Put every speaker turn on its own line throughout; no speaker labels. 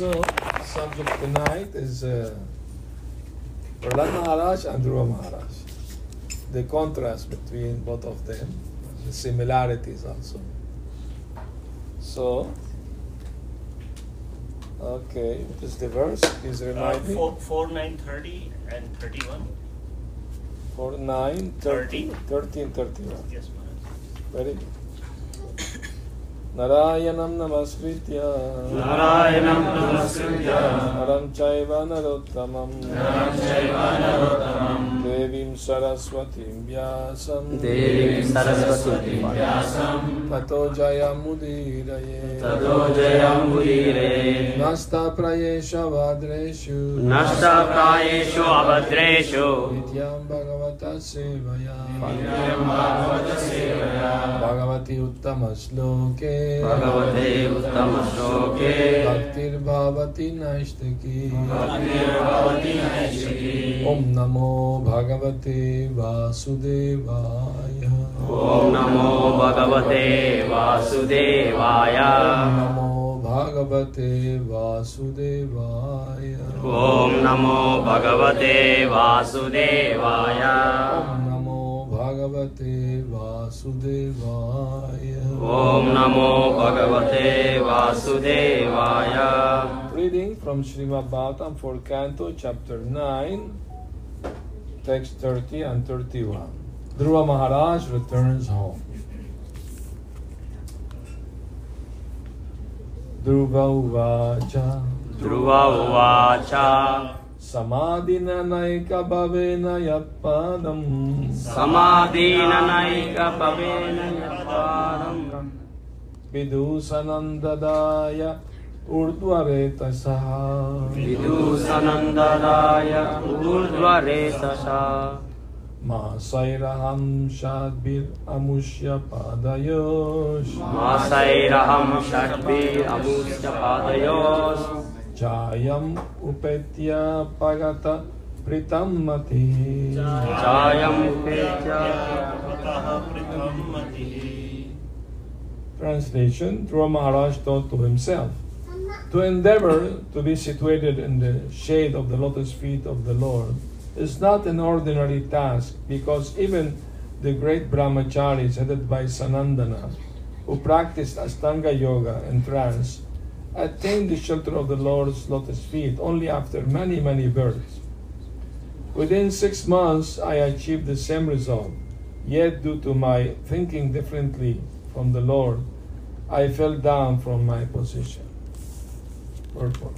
So, subject tonight is uh, Prahlad Maharaj and Dhruva Maharaj. The contrast between both of them, the similarities also. So, okay, what is the verse? Please
Uh,
me.
four, four, nine, thirty, and thirty-one.
4, 9, 30, 13, 31.
Yes, Maharaj.
Very good. नारायणं नमस्कृत्य।
नारायणं नमस्कृत्य।
नरं चैव नरोत्तमं
नरं चैव नरोत्तमं
देवीं सरस्वतीं व्यासं।
देवीं सरस्वतीं व्यासं।
ततो जयमुदीरये।
ततो जयमुदीरे
नष्टप्रयेष भद्रेषु
नष्टप्रायेषु अभद्रेषु।
नित्यां भगवतः सेवया। भगवति उत्तमश्लोके
भगवते उत्तमश्लोके
भक्तिर्भवति नैष्टिकी
भक्तिर्भवति नैष्टिकी
ॐ नमो भगवते वासुदेवाय
ॐ नमो भगवते वासुदेवाय
नमो भगवते वासुदेवाय
ॐ नमो भगवते वासुदेवाय
ॐ नमो भगवते वासुदेवाय
ॐ नमो भगवते वासुदेवाय
Reading from Srimad Bhagavatam for Canto, chapter 9, text 30 and 31. Dhruva Maharaj returns home. Dhruva Uvacha
ध्रुव उवाच
समाधिननैकभवेन यत्पादम्
समाधीननैकपवेन यत्पादम्
विदूषणं ददाय ऊर्ध्वरे
तसा विदुषनन्दनाय ऊर्ध्वरे तसा
मासैरहं षड्भिरमुष्य पादयोश्
मासैरहं षड्भिरमुष्य पादयोश्
चायम् उपेत्य पगत प्रीतं मतिः।
चायम् उपेत्य प्रीतं मतिः।
Translation, through Maharaj to himself. To endeavor to be situated in the shade of the lotus feet of the Lord is not an ordinary task because even the great brahmacharis headed by Sanandana, who practiced Astanga Yoga and trance, attained the shelter of the Lord's lotus feet only after many, many births. Within six months, I achieved the same result, yet, due to my thinking differently from the Lord, I fell down from my position. Purport.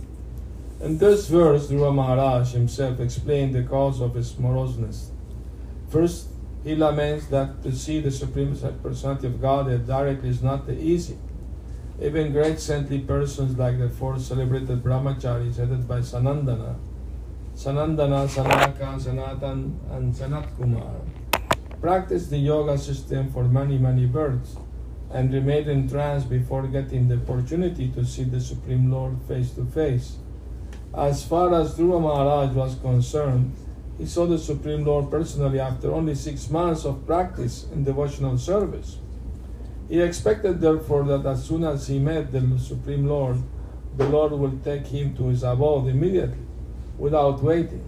In this verse, Dhruva Maharaj himself explained the cause of his moroseness. First, he laments that to see the Supreme Personality of Godhead directly is not easy. Even great saintly persons like the four celebrated brahmacharis headed by Sanandana, Sanandana, Sanaka, Sanatan, and Sanat Kumar, practiced the yoga system for many, many births and remained in trance before getting the opportunity to see the Supreme Lord face to face. As far as Dhruva Maharaj was concerned, he saw the Supreme Lord personally after only six months of practice in devotional service. He expected, therefore, that as soon as he met the Supreme Lord, the Lord would take him to his abode immediately, without waiting.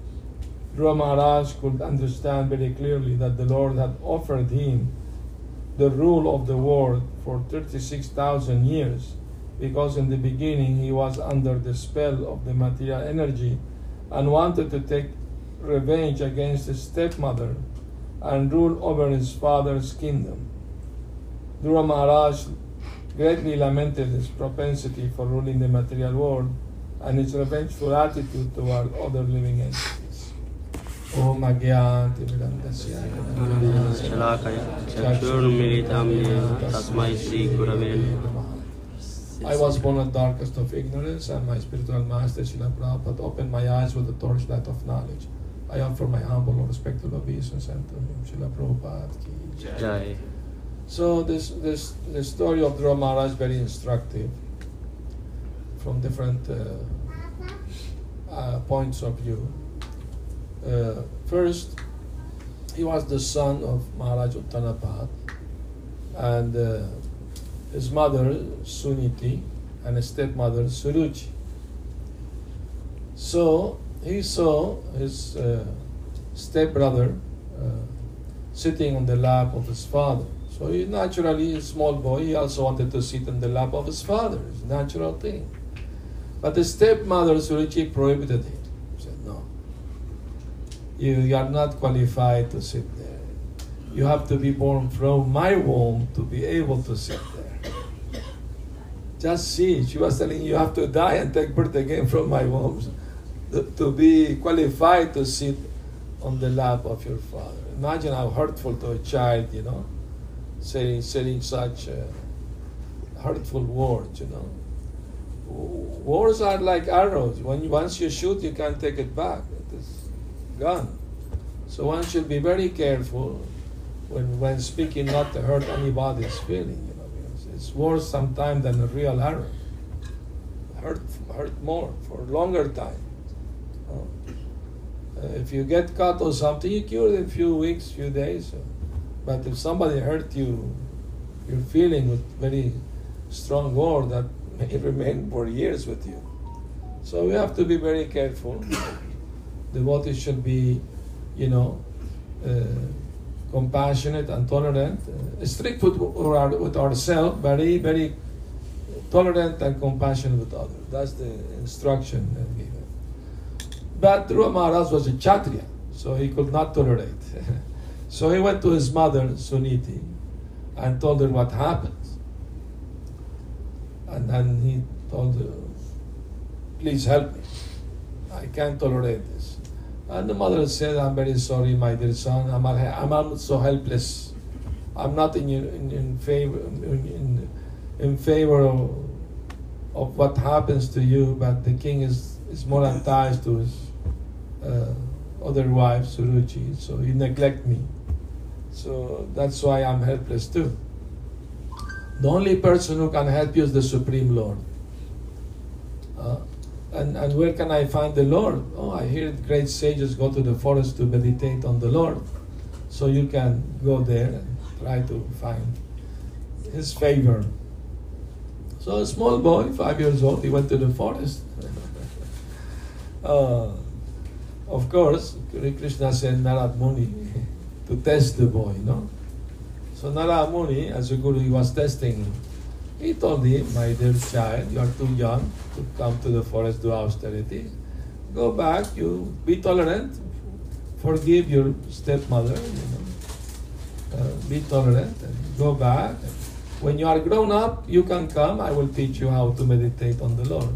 Dhruva Maharaj could understand very clearly that the Lord had offered him the rule of the world for 36,000 years because in the beginning he was under the spell of the material energy and wanted to take revenge against his stepmother and rule over his father's kingdom. Dhruva Maharaj greatly lamented his propensity for ruling the material world and his revengeful attitude toward other living entities. Om Agyati Vedantasya
शलाकय चक्षुर्मिलितं येन तस्मै श्रीगुरवे नमः
I was born at darkest of ignorance, and my spiritual master Srila Prabhupada opened my eyes with the torchlight of knowledge. I offer my humble and respectful obeisance unto him, Srila Prabhupada ki jai.
जय
So this this the story of Dhruva Maharaj is very instructive from different uh, uh, points of view. Uh, first, he was the son of Maharaj Uttanapad, and uh, his mother Suniti and his stepmother Suruchi. So he saw his uh, stepbrother uh, sitting on the lap of his father. So he naturally, a small boy, he also wanted to sit on the lap of his father. It's a natural thing. But the stepmother Suruchi prohibited him. You, you are not qualified to sit there. You have to be born from my womb to be able to sit there. Just see, she was telling you, you have to die and take birth again from my womb to, be qualified to sit on the lap of your father. Imagine how hurtful to a child, you know, saying, saying such uh, hurtful words, you know. Words are like arrows. When once you shoot, you can't take it back. Gone. So one should be very careful when, when speaking not to hurt anybody's feeling. You know, it's worse sometimes than a real arrow. Hurt, hurt more for a longer time. Uh, if you get cut or something, you cure in a few weeks, few days. But if somebody hurt you, you're feeling with very strong word that may remain for years with you. So we have to be very careful. Devotees should be, you know, uh, compassionate and tolerant, uh, strict with, with ourselves, very, very tolerant and compassionate with others. That's the instruction that given. But Dhruva Maharaj was a Kshatriya, so he could not tolerate. so he went to his mother, Suniti, and told her what happened. And then he told her, please help me. I can't tolerate this. And the mother said, I'm very sorry, my dear son. I'm, I'm, I'm so helpless. I'm not in, in, in favor, in, in favor of, of what happens to you, but the king is, is more attached to his uh, other wife, Suruchi, so he neglect me. So that's why I'm helpless too. The only person who can help you is the Supreme Lord. Uh, and, and where can I find the Lord? Oh, I hear great sages go to the forest to meditate on the Lord. So you can go there and try to find His favor. So a small boy, five years old, he went to the forest. uh, of course, Krishna sent Narad Muni to test the boy, no? So Narad Muni, as a guru, he was testing him. He told him, my dear child, you are too young to come to the forest do austerity. Go back, you be tolerant, forgive your stepmother, you know. Uh, be tolerant and go back. When you are grown up, you can come. I will teach you how to meditate on the Lord.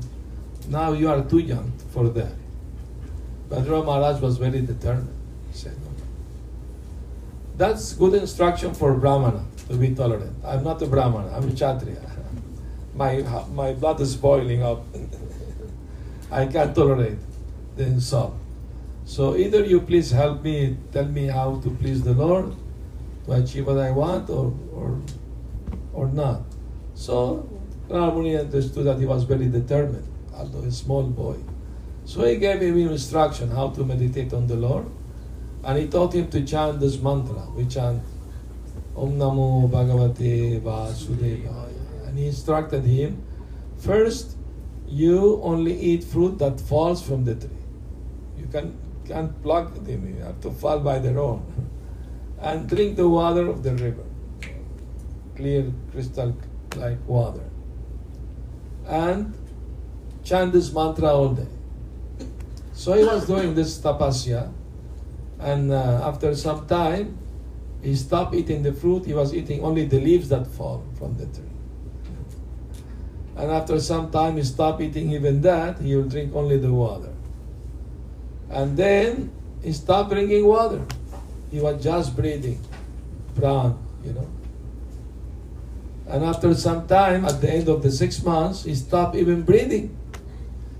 Now you are too young for that. But Dhruva Maharaj was very determined. He said, no. That's good instruction for Brahmana to be tolerant. I'm not a Brahmana, I'm a Kshatriya. My, my blood is boiling up. I can't tolerate the insult. So either you please help me, tell me how to please the Lord, to achieve what I want, or, or, or not. So Ramuni understood that he was very determined, although a small boy. So he gave him instruction how to meditate on the Lord, and he taught him to chant this mantra. We chant Om Namo Bhagavate Vasudevaya. He instructed him first, you only eat fruit that falls from the tree. You can, can't pluck them, you have to fall by their own. And drink the water of the river, clear, crystal like water. And chant this mantra all day. So he was doing this tapasya, and uh, after some time, he stopped eating the fruit. He was eating only the leaves that fall from the tree. And after some time, he stopped eating even that. He will drink only the water. And then he stopped drinking water. He was just breathing, pran, you know. And after some time, at the end of the six months, he stopped even breathing.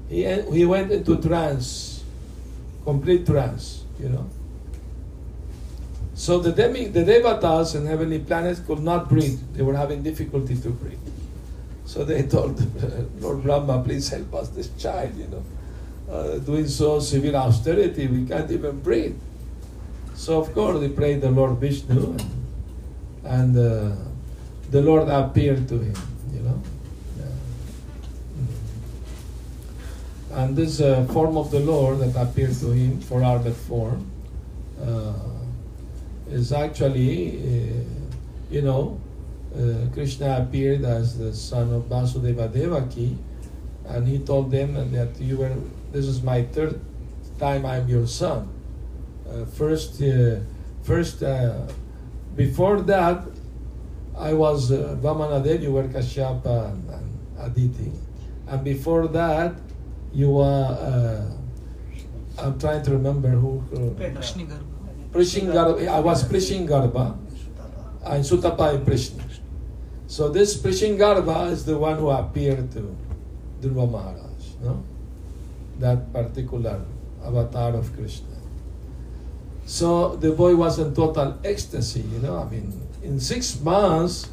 He, he went into trance, complete trance, you know. So the, demi, the devatas and heavenly planets could not breathe. They were having difficulty to breathe. So they told Lord Brahma, please help us, this child, you know. Uh, doing so severe austerity, we can't even breathe. So of course they prayed the Lord Vishnu and, and uh, the Lord appeared to him, you know. And this uh, form of the Lord that appeared to him, for armored form, uh, is actually, uh, you know, uh, Krishna appeared as the son of Vasudeva Devaki, and he told them that you were. This is my third time I'm your son. Uh, first, uh, first, uh, before that, I was uh, Vamanadev, you were Kashyapa and, and Aditi, and before that, you were. Uh, I'm trying to remember who. Uh, Prishnigarbha. I was Prishnigarbha, and Sutapa and Prishna. So this Prishnigarbha is the one who appeared to Dhruva Maharaj, no? That particular avatar of Krishna. So the boy was in total ecstasy, you know. I mean, in six months,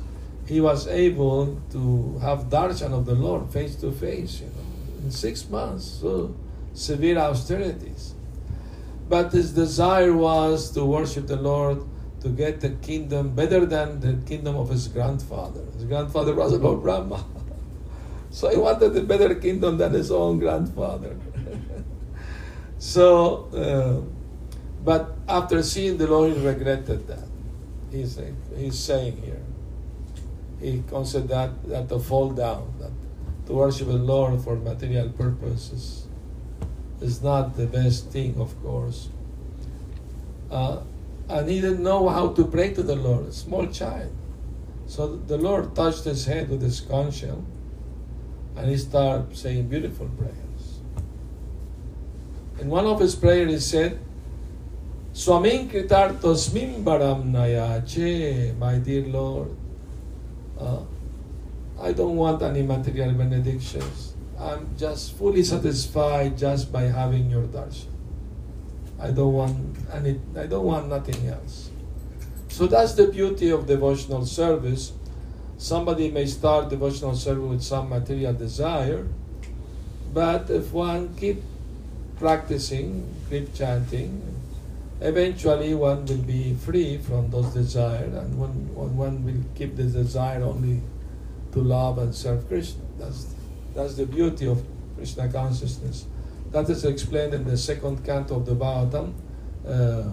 he was able to have darshan of the Lord face to face, you know. In six months, so severe austerities. But his desire was to worship the Lord, to get the kingdom better than the kingdom of his grandfather. His grandfather was Lord Brahma. so he wanted a better kingdom than his own grandfather. so, uh, but after seeing the Lord, he regretted that. He's, he's saying here. He considered that, that to fall down, that to worship the Lord for material purposes is not the best thing, of course. Uh, and he didn't know how to pray to the Lord, a small child. So the Lord touched his head with his conch shell, and he started saying beautiful prayers. In one of his prayers, he said, Swamin kritartosmim baram nayache, my dear Lord, uh, I don't want any material benedictions. I'm just fully satisfied just by having your darshan. I don't want any, I don't want nothing else. So that's the beauty of devotional service. Somebody may start devotional service with some material desire, but if one keep practicing, keep chanting, eventually one will be free from those desires, and one, one will keep the desire only to love and serve Krishna. That's that's the beauty of Krishna consciousness. That is explained in the second canto of the Bhagavatam. Uh,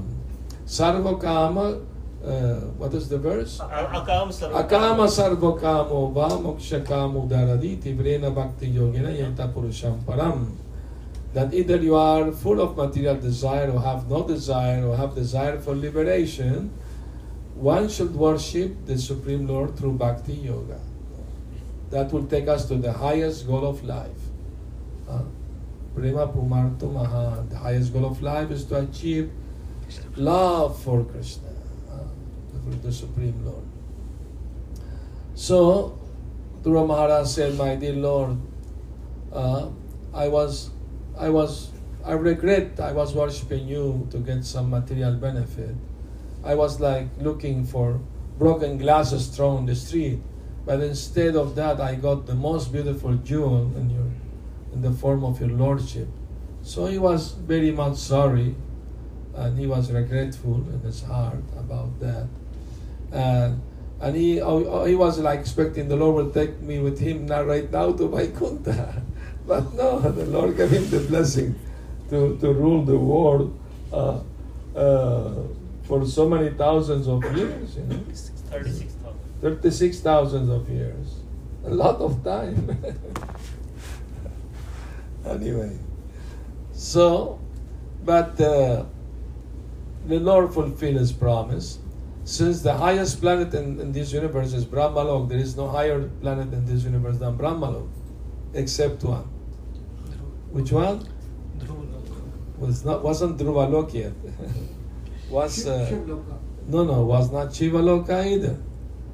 Sarvakama, uh, what is the verse?
Akam.
Akama sarvakamo va mokshakamo daraditi vrena bhakti yogina yenta purusham param. That either you are full of material desire or have no desire or have desire for liberation, one should worship the Supreme Lord through bhakti yoga that will take us to the highest goal of life. Uh, Prema Pumarto Maha, the highest goal of life is to achieve love for Krishna, uh, for the Supreme Lord. So, Dhruva Maharaj said, My dear Lord, uh, I was, I was, I regret I was worshipping you to get some material benefit. I was like looking for broken glasses thrown in the street but instead of that, I got the most beautiful jewel in your, in the form of your lordship. So he was very much sorry, and he was regretful in his heart about that. And and he oh, oh, he was like expecting the Lord will take me with him now right now to Vaikuntha. but no, the Lord gave him the blessing to, to rule the world uh, uh, for so many thousands of years. You know?
36,000.
36,000 of years. A lot of time. anyway, so, but uh, the Lord fulfilled his promise. Since the highest planet in, in this universe is Brahmalok, there is no higher planet in this universe than Brahmalok, except one. Which one? Was not wasn't Dhruvalok yet. was uh, no no was not Shivaloka either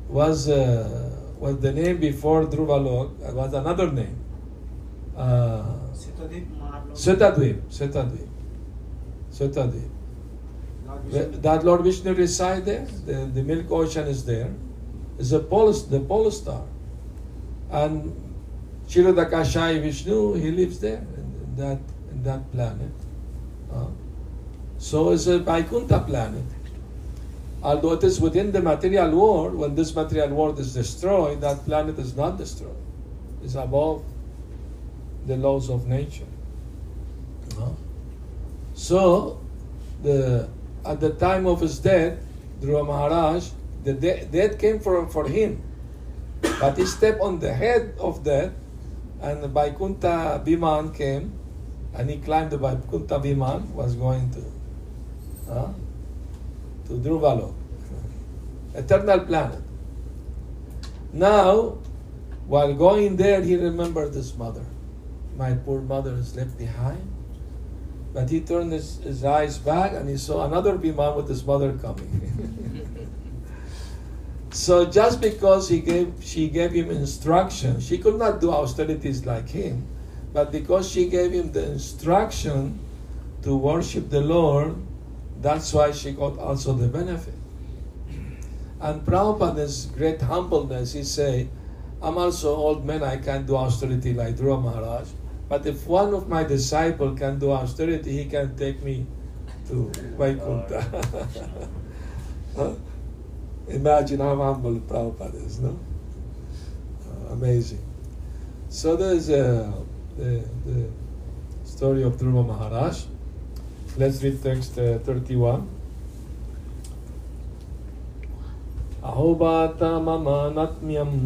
was uh, was the name before Dhruvalok was another name. Uh, Svetadvip, Svetadvip, Svetadvip. That Lord Vishnu resides there. The, the Milk Ocean is there. It's a pole, the pole star, and Kshirodakashayi Vishnu he lives there in, in that in that planet. Uh, so it's a Vaikuntha planet although it is within the material world, when this material world is destroyed, that planet is not destroyed. It's above the laws of nature. So, the, at the time of his death, Dhruva Maharaj, the de- death came for, for him. But he stepped on the head of death, and the Vaikuntha Biman came, and he climbed the Vaikuntha Biman, was going to, uh, to Dhruvalo, eternal planet. Now, while going there, he remembered his mother. My poor mother is left behind. But he turned his, his eyes back and he saw another Viman with his mother coming. so just because he gave, she gave him instruction, she could not do austerities like him, but because she gave him the instruction to worship the Lord, that's why she got also the benefit. And Prabhupada's great humbleness, he say, I'm also old man, I can't do austerity like Dhruva Maharaj. But if one of my disciple can do austerity, he can take me to Vaikuntha. Huh? Imagine how humble Prabhupada is, no? Uh, amazing. So there's uh, the, the story of Dhruva Maharaj. Let's read text uh, 31. अहोबात मम नत्म्यम्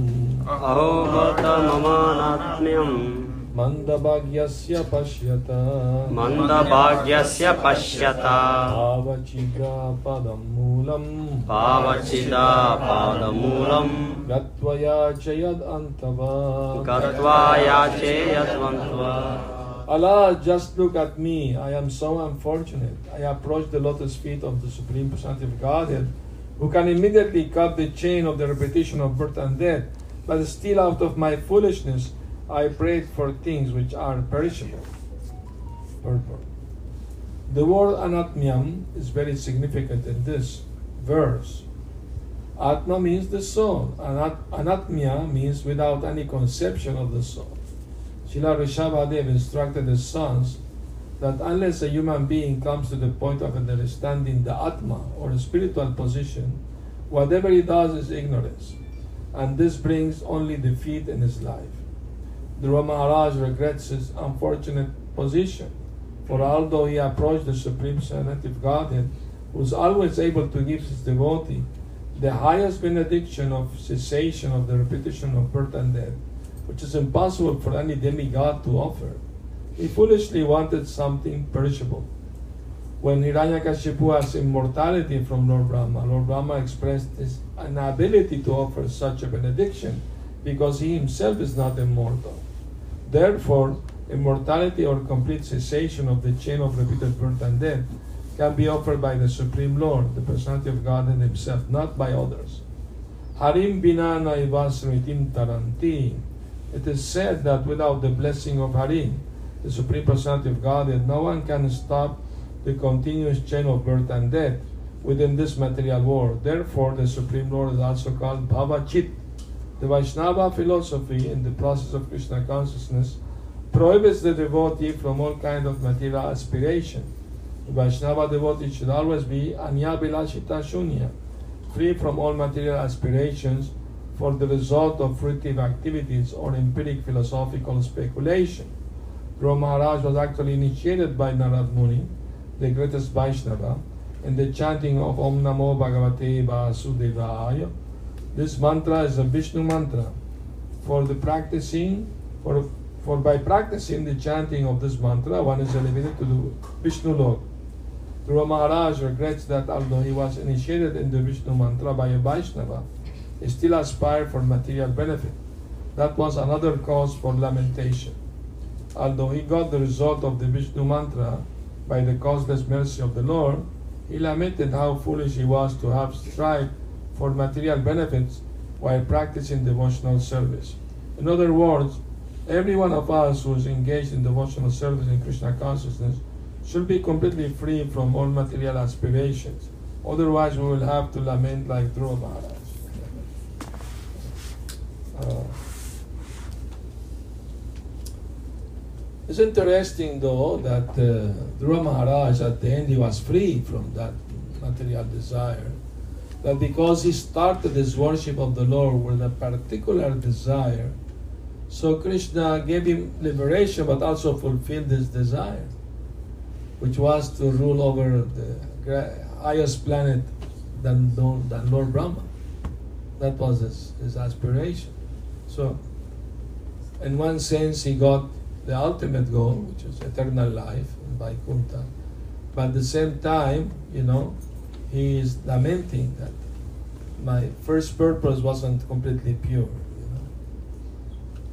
अहोबत ममानात्म्यम्
मन्दभाग्यस्य पश्यत।
मन्दभाग्यस्य पश्यत।
पावचिकापदं मूलम्।
पावचिदापादमूलम्।
गत्वा याचयद् अन्तवा
गत्वा याचेयद्वन्त्वा
Alas, just look at me. I am so unfortunate. I approach the lotus feet of the Supreme Personality of Godhead, who can immediately cut the chain of the repetition of birth and death, but still out of my foolishness, I prayed for things which are perishable. Purport. The word anatmyam is very significant in this verse. Atma means the soul. Anat- anatmya means without any conception of the soul. Srila Rishabhadev instructed his sons that unless a human being comes to the point of understanding the Atma or the spiritual position, whatever he does is ignorance, and this brings only defeat in his life. Dhruva Maharaj regrets his unfortunate position, for although he approached the Supreme of Godhead, who is always able to give his devotee the highest benediction of cessation of the repetition of birth and death, which is impossible for any demigod to offer. He foolishly wanted something perishable. When Hiranyakashipu asked immortality from Lord Brahma, Lord Brahma expressed his inability to offer such a benediction because he himself is not immortal. Therefore, immortality or complete cessation of the chain of repeated birth and death can be offered by the Supreme Lord, the personality of God and Himself, not by others. Harim bina naivasmitim taranti. It is said that without the blessing of Harim, the Supreme Personality of God, that no one can stop the continuous chain of birth and death within this material world. Therefore, the Supreme Lord is also called Bhavachit. The Vaishnava philosophy in the process of Krishna consciousness prohibits the devotee from all kind of material aspiration. The Vaishnava devotee should always be anyabilashita shunya, free from all material aspirations for the result of fruitive activities or empiric philosophical speculation. Dhruva Maharaj was actually initiated by Narad Muni, the greatest Vaishnava, in the chanting of Om Namo Bhagavate Vasudevaya. This mantra is a Vishnu mantra. For the practicing, for, for by practicing the chanting of this mantra, one is elevated to the Vishnu Lok. Dhruva Maharaj regrets that although he was initiated in the Vishnu mantra by a Vaishnava, he still aspired for material benefit. That was another cause for lamentation. Although he got the result of the Vishnu mantra by the causeless mercy of the Lord, he lamented how foolish he was to have strived for material benefits while practicing devotional service. In other words, every one of us who is engaged in devotional service in Krishna consciousness should be completely free from all material aspirations. Otherwise, we will have to lament like Dhruva Maharaj. Uh, it's interesting, though, that uh, Dhruva Maharaj at the end he was free from that material desire. That because he started his worship of the Lord with a particular desire, so Krishna gave him liberation but also fulfilled his desire. which was to rule over the highest planet than, than Lord Brahma. That was his, his aspiration. So, in one sense, he got the ultimate goal, which is eternal life in Vaikuntha. But at the same time, you know, he is lamenting that my first purpose wasn't completely pure. You know?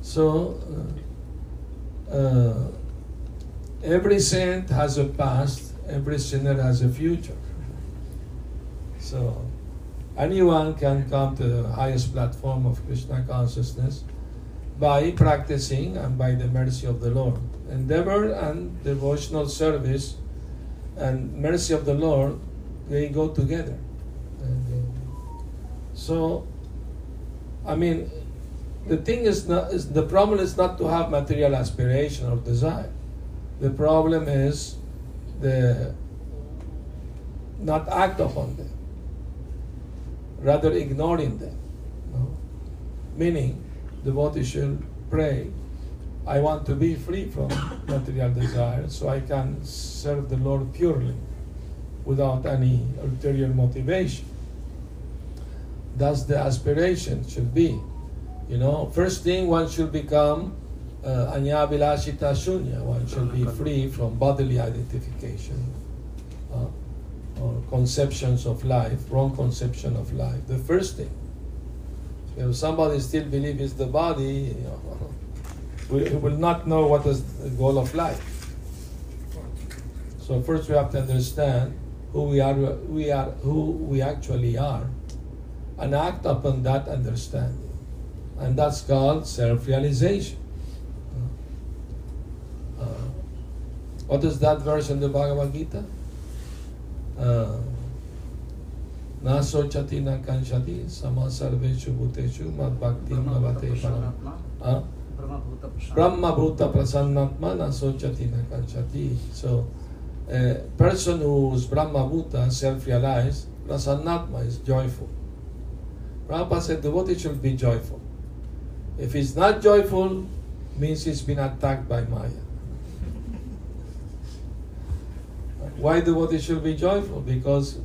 So, uh, uh, every saint has a past, every sinner has a future. So, anyone can come to the highest platform of Krishna consciousness by practicing and by the mercy of the Lord. Endeavor and devotional service and mercy of the Lord, they go together. And, uh, so, I mean, the thing is not is the problem is not to have material aspiration or desire. The problem is the not act upon them, rather ignoring them. no? Meaning, devotee should pray, I want to be free from material desire so I can serve the Lord purely without any ulterior motivation. That's the aspiration should be. You know, first thing one should become uh, anyavilashita shunya. One should be free from bodily identification uh, or conceptions of life, wrong conception of life. The first thing. If somebody still believes it's the body, you know, we will not know what is the goal of life. So first we have to understand who we are, we are, who we actually are, and act upon that understanding, and that's called self-realization. Uh, what is that verse in the Bhagavad Gita? Uh, na sochati na kanchati sama sarveshu bhuteshu mad bhakti. Uh, Brahma Bhuta Prasannatma na sochati na kanchati. So, a person who's Brahma Bhuta, self-realized, Prasannatma is joyful. Prabhupada said the devotee should be joyful. If he's not joyful, means he's been attacked by Maya. Why the devotee should be joyful? Because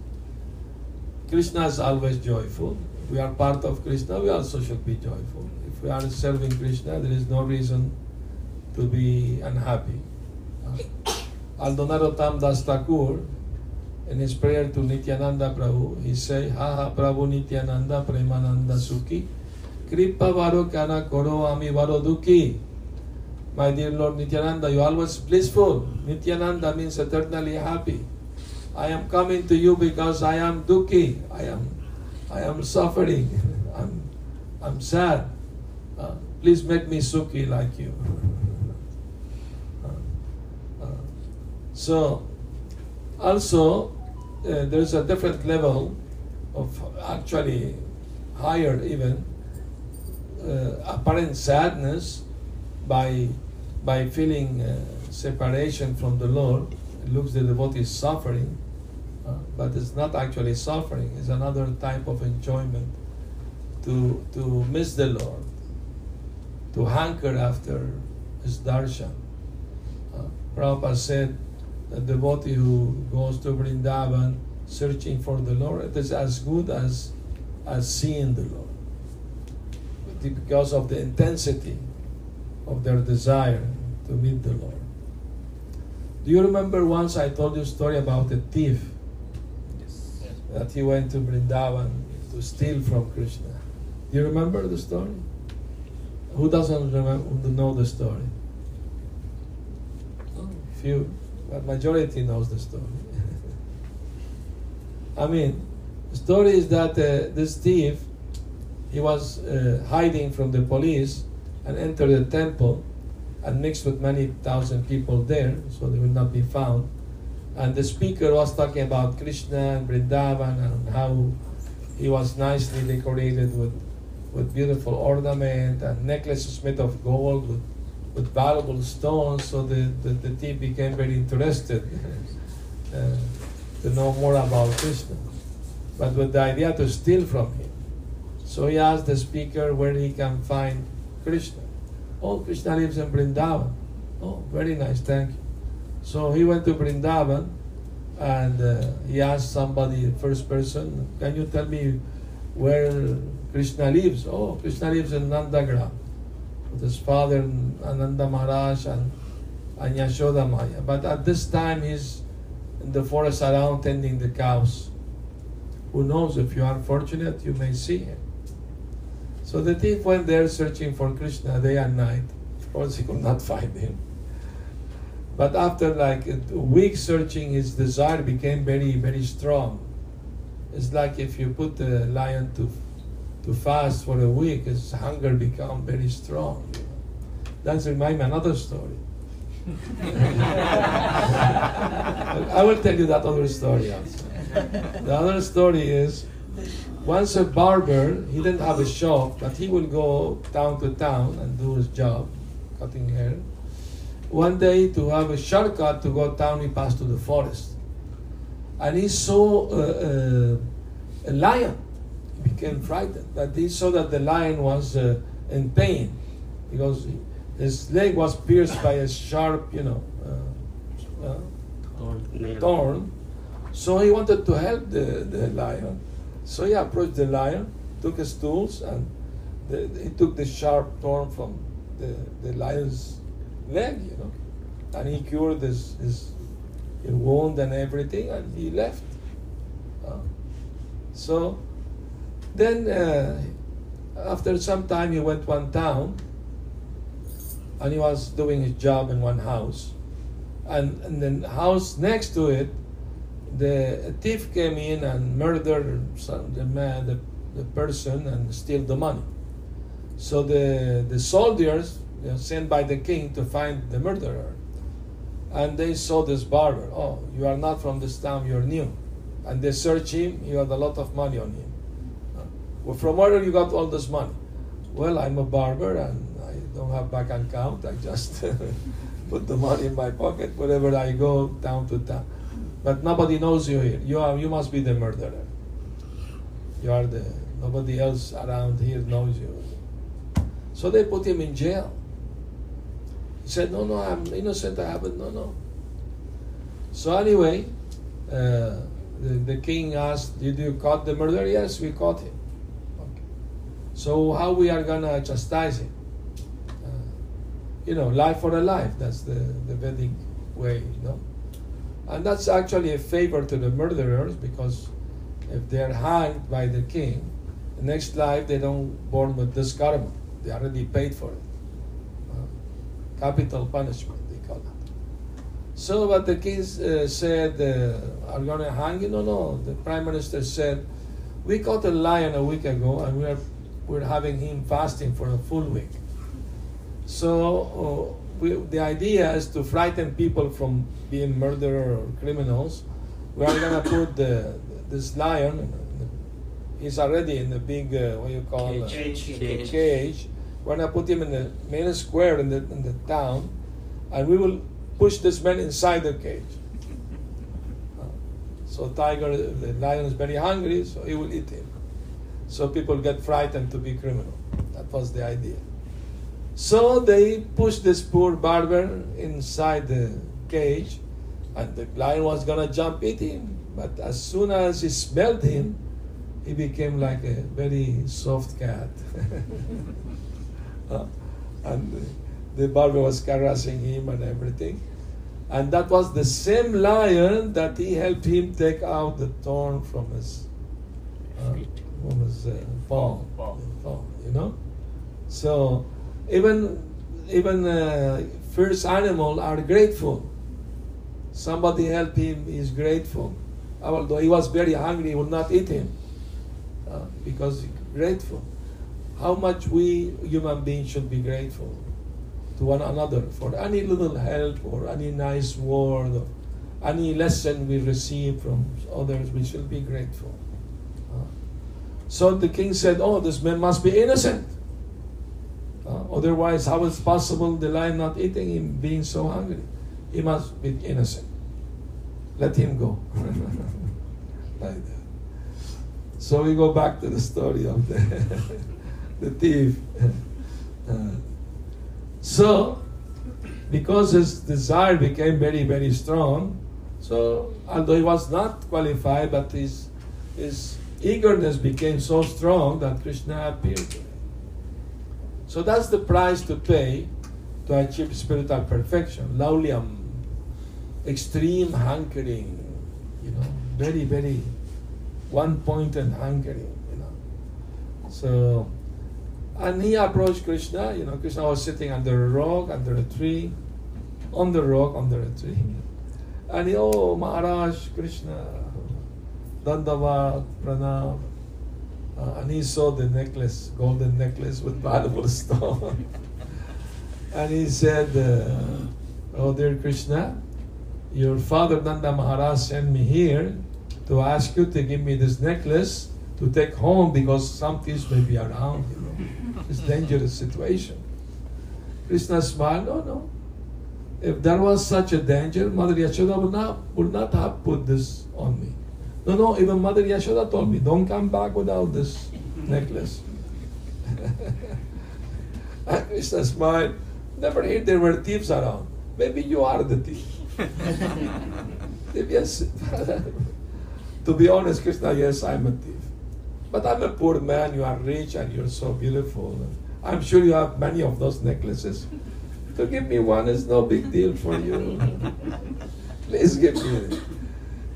Krishna is always joyful. We are part of Krishna, we also should be joyful. If we are serving Krishna, there is no reason to be unhappy. Narottam Das Thakur, in his prayer to Nityananda Prabhu, he say, Ha ha Prabhu Nityananda Premananda Sukhi, Kripa Varo Kana Koro Ami Varo Dukhi. My dear Lord Nityananda, you always blissful. Nityananda means eternally happy. I am coming to you because I am dukhi. I am, I am suffering. I'm, I'm sad. Uh, please make me sukhi like you. Uh, uh, so, also, uh, there's a different level of actually higher even uh, apparent sadness by by feeling uh, separation from the Lord. It looks the devotee is suffering, uh, but it's not actually suffering. It's another type of enjoyment to to miss the Lord, to hanker after His darshan. Uh, Prabhupada said, a devotee who goes to Vrindavan searching for the Lord, it is as good as as seeing the Lord, because of the intensity of their desire to meet the Lord. Do you remember once I told you a story about a thief that he went to Vrindavan to steal from Krishna? Do you remember the story? Who doesn't remember, know the story? Oh, few, but majority knows the story. I mean, the story is that uh, this thief, he was uh, hiding from the police and entered the temple and mixed with many thousand people there, so they will not be found. And the speaker was talking about Krishna and Vrindavan and how he was nicely decorated with, with beautiful ornament and necklaces made of gold with, with valuable stones. So the, the, the thief became very interested uh, to know more about Krishna, but with the idea to steal from him. So he asked the speaker where he can find Krishna. Oh, Krishna lives in Vrindavan. Oh, very nice, thank you. So he went to Vrindavan and uh, he asked somebody, first person, can you tell me where Krishna lives? Oh, Krishna lives in Nandagram with his father Nanda Maharaj and, and Yashoda Maya. But at this time he's in the forest around tending the cows. Who knows, if you are fortunate, you may see him. So the thief went there searching for Krishna day and night. Of course, he could not find him. But after like a week searching, his desire became very, very strong. It's like if you put the lion to to fast for a week, his hunger become very strong. That reminds me another story. I will tell you that other story also. The other story is once a barber, he didn't have a shop, but he would go town to town and do his job, cutting hair. One day, to have a shortcut to go town, he passed to the forest. And he saw a, a, a lion. He became frightened, but he saw that the lion was uh, in pain because his leg was pierced by a sharp, you know, uh, uh,
Nail.
thorn. So he wanted to help the, the lion. So he approached the lion, took his tools, and the, he took the sharp thorn from the, the lion's leg, you know, and he cured his, his, his wound and everything, and he left. Uh, so then, uh, after some time, he went one town, and he was doing his job in one house, and and then house next to it, the thief came in and murdered some, the man, the, the person, and steal the money. So the the soldiers sent by the king to find the murderer, and they saw this barber. Oh, you are not from this town. You're new, and they search him. He had a lot of money on him. Well, from where you got all this money? Well, I'm a barber and I don't have bank account. I just put the money in my pocket wherever I go town to town. But nobody knows you here. You are. You must be the murderer. You are the. Nobody else around here knows you. So they put him in jail. He said, "No, no, I'm innocent. I haven't. No, no." So anyway, uh, the, the king asked, "Did you caught the murderer?" Yes, we caught him. So how we are gonna chastise him? Uh, you know, life for a life. That's the the Vedic way. You know. And that's actually a favor to the murderers because if they're hanged by the king, the next life they don't born with this karma. They already paid for it. Uh, capital punishment, they call it. So, but the king uh, said, uh, Are to hang you? No, no. The prime minister said, We caught a lion a week ago and we're, we're having him fasting for a full week. So, uh, we, the idea is to frighten people from being murderer or criminals. We are gonna put the, this lion. He's already in the big uh, what you call uh,
Cage.
Cage.
cage. We're gonna put him in the main square in the in the town, and we will push this man inside the cage. Uh, So tiger, the lion is very hungry, so he will eat him. So people get frightened to be criminal. That was the idea. So they pushed this poor barber inside the cage, and the lion was gonna jump eat him. But as soon as he smelled him, he became like a very soft cat. And the barber was caressing him and everything. And that was the same lion that he helped him take out the thorn from his, uh, from his uh, palm, you know. So even even uh, first animal are grateful. Somebody help him, is grateful. Although he was very hungry, he would not eat him uh, because he's grateful. How much we human beings should be grateful to one another for any little help or any nice word or any lesson we receive from others, we should be grateful. So the king said, Oh, this man must be innocent. Uh, otherwise, how is possible the lion not eating him being so hungry? He must be innocent. Let him go. like that. So we go back to the story of the, the thief. Uh, so because his desire became very, very strong, so although he was not qualified, but his, his eagerness became so strong that Krishna appeared. So that's the price to pay to achieve spiritual perfection. Laulyam, extreme hankering, you know, very, very one pointed hankering, you know. So, and he approached Krishna, you know, Krishna was sitting under a rock, under a tree, on the rock, under a tree. And he, oh, Maharaj Krishna, Dandavat, Pranam. Uh, and he saw the necklace, golden necklace with valuable stone. and he said, uh, Oh, dear Krishna, your father Nanda Maharaj sent me here to ask you to give me this necklace to take home because some thieves may be around, you know. It's dangerous situation. Krishna smiled, no, no. If there was such a danger, Mother Yashoda would not, would not have put this on me. No, no, even Mother Yashoda told me, don't come back without this necklace. and Krishna smiled, never heard there were thieves around. Maybe you are the thief. yes. to be honest, Krishna, yes, I'm a thief. But I'm a poor man, you are rich and you're so beautiful. I'm sure you have many of those necklaces. To give me one is no big deal for you. Please give me.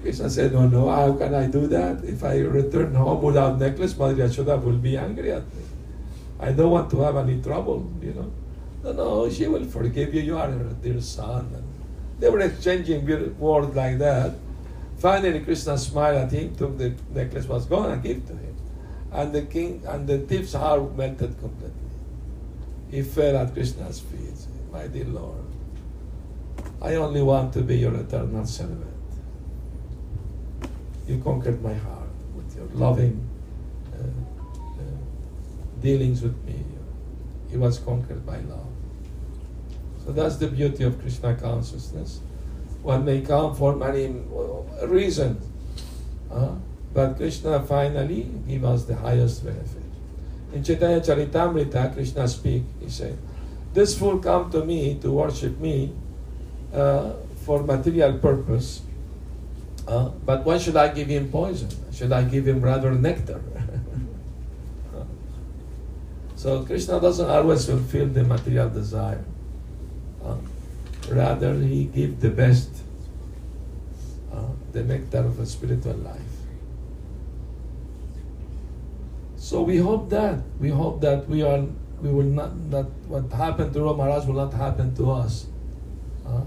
Krishna said, No, no, how can I do that? If I return home without necklace, Mother Yashoda will be angry at me. I don't want to have any trouble, you know. No, no, she will forgive you. You are her dear son. And they were exchanging words like that. Finally, Krishna smiled at him, took the necklace, was gone, and gave to him. And the king and the thief's heart melted completely. He fell at Krishna's feet. My dear Lord, I only want to be your eternal servant. You conquered my heart with your loving uh, uh, dealings with me. He was conquered by love. So that's the beauty of Krishna consciousness. One may come for many reasons, uh, but Krishna finally gives us the highest benefit. In Chaitanya Charitamrita, Krishna speak. He said, "This fool come to me to worship me uh, for material purpose, uh, but why should I give him poison? Should I give him rather nectar?" so Krishna doesn't always fulfill the material desire. Uh, rather, he gives the best, uh, the nectar of a spiritual life. So we hope that we hope that we are we will not that what happened to Maharaj will not happen to us. Uh,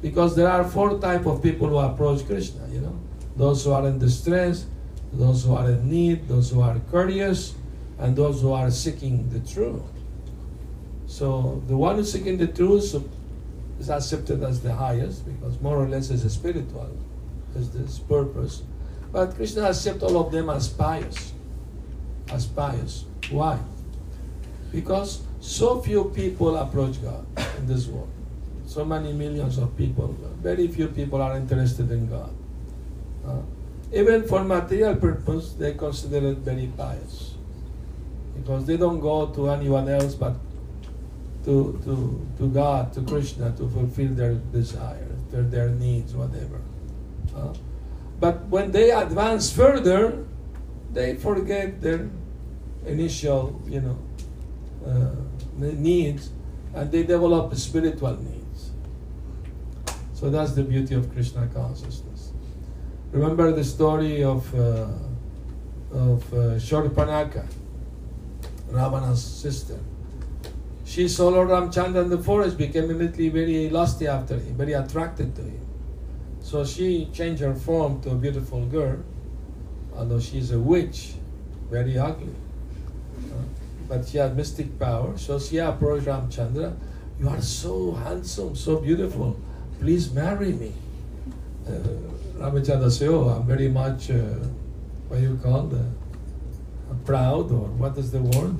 because there are four type of people who approach Krishna. You know, those who are in distress, those who are in need, those who are courteous, and those who are seeking the truth. So the one who's seeking the truth is accepted as the highest because more or less is spiritual, is this purpose. But Krishna accepts all of them as pious. As pious. Why? Because so few people approach God in this world. So many millions of people. Very few people are interested in God. Uh, even for material purpose, they consider it very pious. Because they don't go to anyone else but to, to, to God, to Krishna, to fulfill their desires, their, their needs, whatever. Uh, but when they advance further, they forget their initial, you know, uh, needs, and they develop spiritual needs. So that's the beauty of Krishna consciousness. Remember the story of uh, of uh, Ravana's sister. She saw Lord Ramchandra in the forest, became immediately very lusty after him, very attracted to him. So she changed her form to a beautiful girl, although she's a witch, very ugly. Uh, but she had mystic power. So she approached Ramchandra. You are so handsome, so beautiful. Please marry me. Uh, Ramchandra said, Oh, I'm very much, uh, what you call the, uh, proud, or what is the word?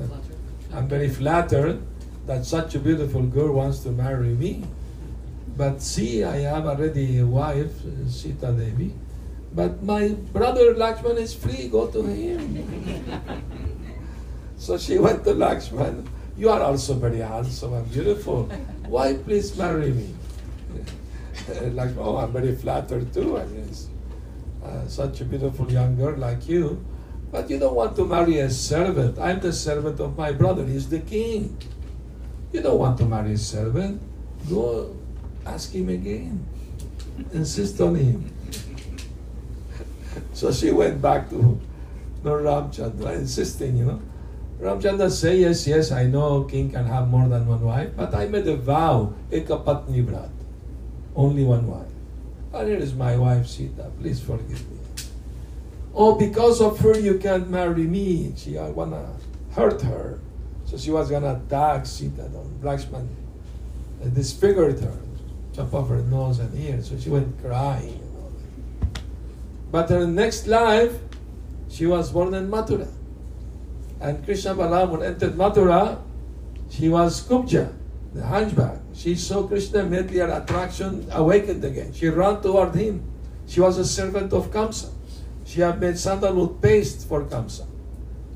I'm very flattered that such a beautiful girl wants to marry me. But see, I have already a wife, Sita Devi. But my brother Lakshman is free, go to him. so she went to Lakshman. You are also very handsome and beautiful. Why please marry me? like, oh, I'm very flattered too. I mean, uh, such a beautiful young girl like you. But you don't want to marry a servant. I'm the servant of my brother. He's the king. You don't want to marry a servant. Go ask him again. Insist on him. So she went back to Lord Ramchandra, insisting, you know. Ramchandra say, yes, yes, I know king can have more than one wife, but I made a vow, ekapatni vrat, only one wife. And here is my wife Sita, please forgive me. Oh, because of her you can't marry me. She, I wanna hurt her. So she was gonna attack Sita. Lakshman uh, disfigured her, chop off her nose and ears. So she went crying. But her next life, she was born in Mathura. And Krishna Balaram entered Mathura, she was Kubja, the hunchback. She saw Krishna, immediately her attraction awakened again. She ran toward him. She was a servant of Kamsa. She had made sandalwood paste for Kamsa.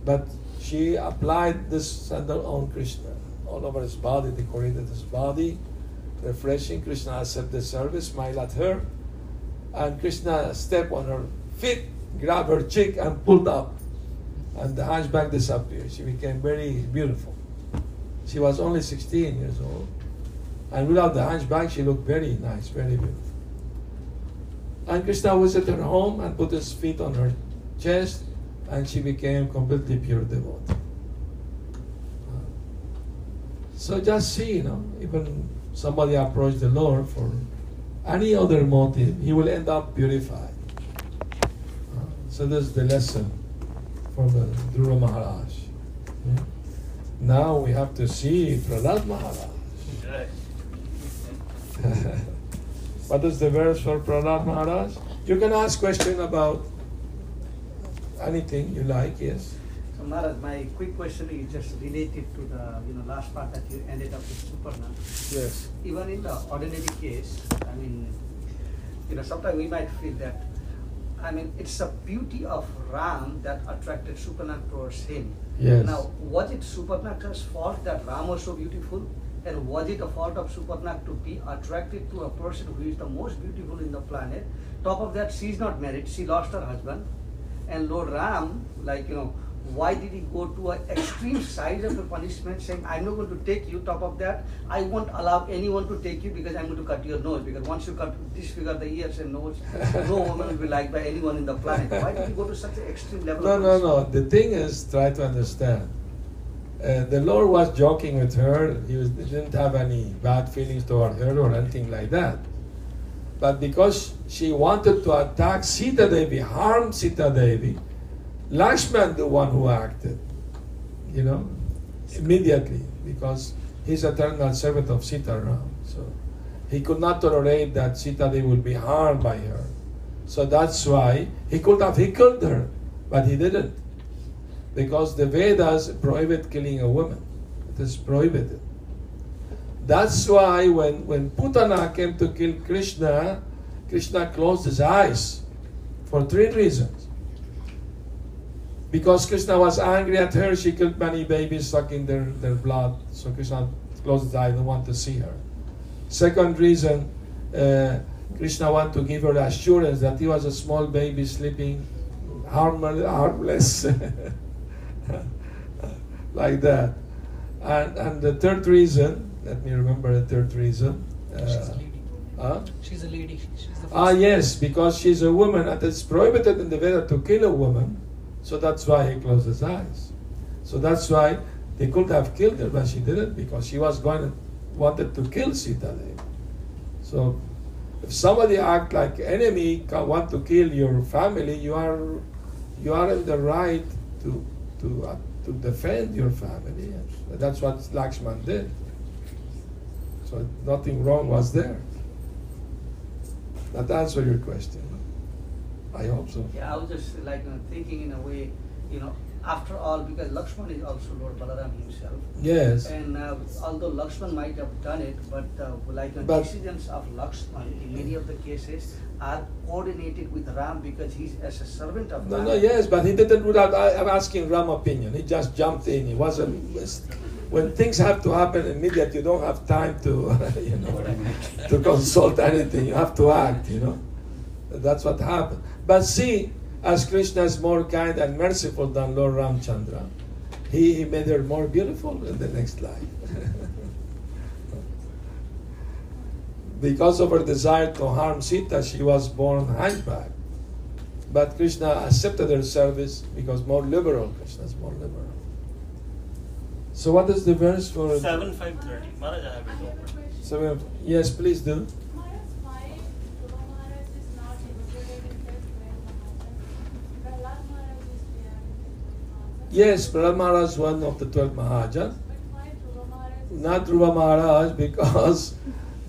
But she applied this sandal on Krishna. All over his body, decorated his body, refreshing. Krishna accepted the service, smiled at her. And Krishna stepped on her feet, grabbed her cheek, and pulled up and the hunchback disappeared. She became very beautiful. She was only 16 years old. And without the hunchback, she looked very nice, very beautiful. And Krishna was at her home and put his feet on her chest, and she became completely pure devotee. So just see, you know, even somebody approach the Lord for any other motive, he will end up purified. Uh, so this is the lesson from the Dhruva Maharaj. Now we have to see Prahlad Maharaj. what is the verse for Prahlad Maharaj? You can ask question about anything you like, yes.
So Maharaj, my quick question is just related to the you know last part that you ended up with Suparna.
Yes.
Even in the ordinary case, I mean, you know, sometimes we might feel that I mean, it's the beauty of Ram that attracted Suparna towards him.
Yes.
Now, was it Suparna's fault that Ram was so beautiful? And was it a fault of Suparna to be attracted to a person who is the most beautiful in the planet? Top of that, she is not married, she lost her husband. And Lord Ram, like, you know, why did he go to an extreme size of the punishment saying i'm not going to take you top of that i won't allow anyone to take you because i'm going to cut your nose. Because once you cut disfigure the ears and nose no woman will be liked by anyone in the planet. Why did he go to such an extreme level
no no no. the thing is try to understand uh, the Lord was joking with her. He, was, didn't have any bad feelings toward her or anything like that. But because she wanted to attack Sita Devi, harm Sita Devi, Lakshman the one who acted, you know, immediately because he's eternal servant of Sita Ram. So he could not tolerate that Sita Devi would be harmed by her. So that's why he could have he killed her, but he didn't. Because the Vedas prohibit killing a woman. It is prohibited. That's why when, when Putana came to kill Krishna, Krishna closed his eyes for three reasons. Because Krishna was angry at her, she killed many babies sucking their, their blood. So Krishna closed his eyes, don't want to see her. Second reason, uh, Krishna wanted to give her assurance that he was a small baby sleeping harmless. like that. And, and the third reason, let me remember the third reason. Uh,
She's a lady.
huh?
She's a lady. She's
Ah, yes, because she's a woman, and it's prohibited in the Veda to kill a woman, so that's why he closed his eyes. So that's why they could have killed her, but she didn't because she was going to, wanted to kill Sita Devi. So if somebody act like enemy, want to kill your family, you are you are in the right to to uh, to defend your family. That's what Lakshman did. So nothing wrong was there. That answer your question. I hope so.
Yeah, I was just like you know, thinking in a way, you know, after all, because Lakshman is also Lord Balaram himself.
Yes.
And uh, although Lakshman might have done it, but uh, like the
But-
decisions of Lakshman in many of the cases are coordinated with Ram because he's as a servant of
No,
Ram.
no, yes, but he didn't without asking Ram opinion. He just jumped in. He wasn't when things have to happen immediately, you don't have time to, you know, to consult anything. You have to act, you know. That's what happened. But see, as Krishna is more kind and merciful than Lord Ramchandra, he, he made her more beautiful in the next life. Because of her desire to harm Sita, she was born hunchback. But Krishna accepted her service because more liberal. Krishna is more liberal. So what is the verse for
Seven five thirty. Maharaj, I have it open.
seven? Yes, please do.
Maharaj, why Dhruva Maharaj is not included in the 12 Mahajans? Prahlad Maharaj is there in the 12 Mahajans.
Yes, Prahlad Maharaj is one of the twelve Mahajans.
But why Dhruva Maharaj is
Not Dhruva Maharaj because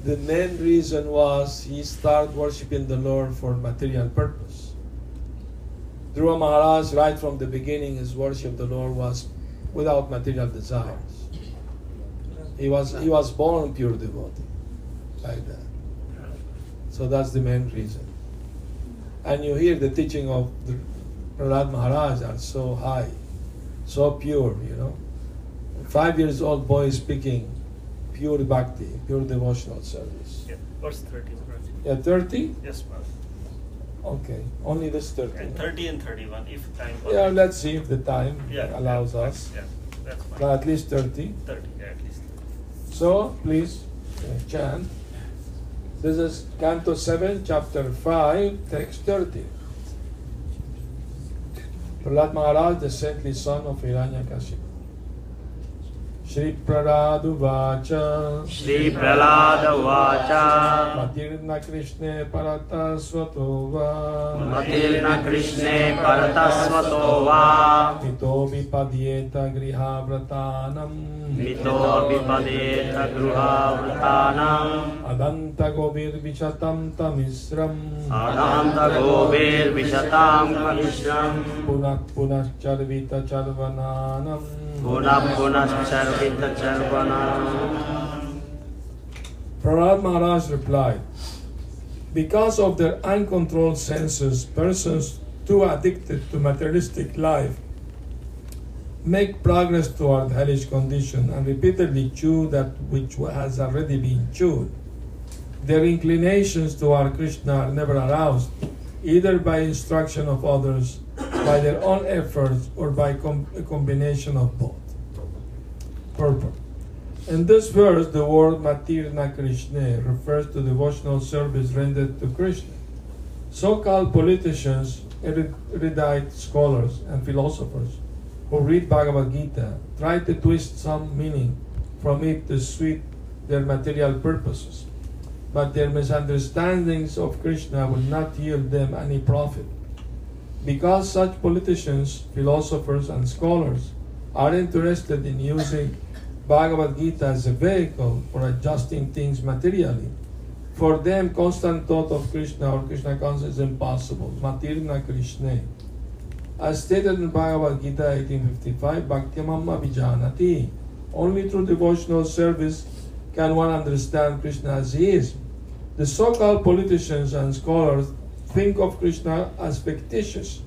the main reason was he started worshipping the Lord for material purpose. Dhruva Maharaj, right from the beginning, his worship of the Lord was without material desires. He was he was born pure devotee, like that. So that's the main reason. And you hear the teaching of the Prahlad Maharaj are so high, so pure, you know. Five years old boy speaking pure bhakti, pure devotional service.
Yeah, verse thirty.
Yeah, 30?
Yes, ma'am.
Okay, only this 30.
And thirty and thirty-one, if time.
Yeah, let's see if the time
Yeah,
allows
yeah,
us.
Yeah, that's fine.
But at least 30.
Thirty, yeah, at least.
So, please uh, chant. This is Canto 7, Chapter 5, Text 30. Prahlad Maharaj, the saintly son of Hiranyakashipu. Shri Prahlad उवाच
श्री प्रहलाद उवाच
मतिर्न कृष्णे परत स्वतो वा
मतिर्न कृष्णे परत स्वतो
वा मितो विपद्येत गृहाव्रतानम्
मितो विपदेत गृहावृतानाम्
अदन्तगोभिर्विशतं तमिश्रम्
अदन्तगोभिर्विशतां कमिश्रम् पुनः पुनश्चर्वित पुनश्चर्वितचर्वनानम्
Prahlad Maharaj replied, Because of their uncontrolled senses, persons too addicted to materialistic life make progress toward hellish condition and repeatedly chew that which has already been chewed. Their inclinations toward Krishna are never aroused, either by instruction of others, by their own efforts, or by com- a combination of both. Purport. In this verse, the word Matirna Krishna refers to devotional service rendered to Krishna. So called politicians, erudite scholars, and philosophers who read Bhagavad Gita try to twist some meaning from it to suit their material purposes. But their misunderstandings of Krishna will not yield them any profit. Because such politicians, philosophers, and scholars are interested in using Bhagavad Gita as a vehicle for adjusting things materially. For them, constant thought of Krishna or Krishna consciousness is impossible. Matirna Krishna. As stated in Bhagavad Gita 1855, Bhakti Bhaktyamamma Vijanati. Only through devotional service can one understand Krishna as he is. The so called politicians and scholars think of Krishna as fictitious.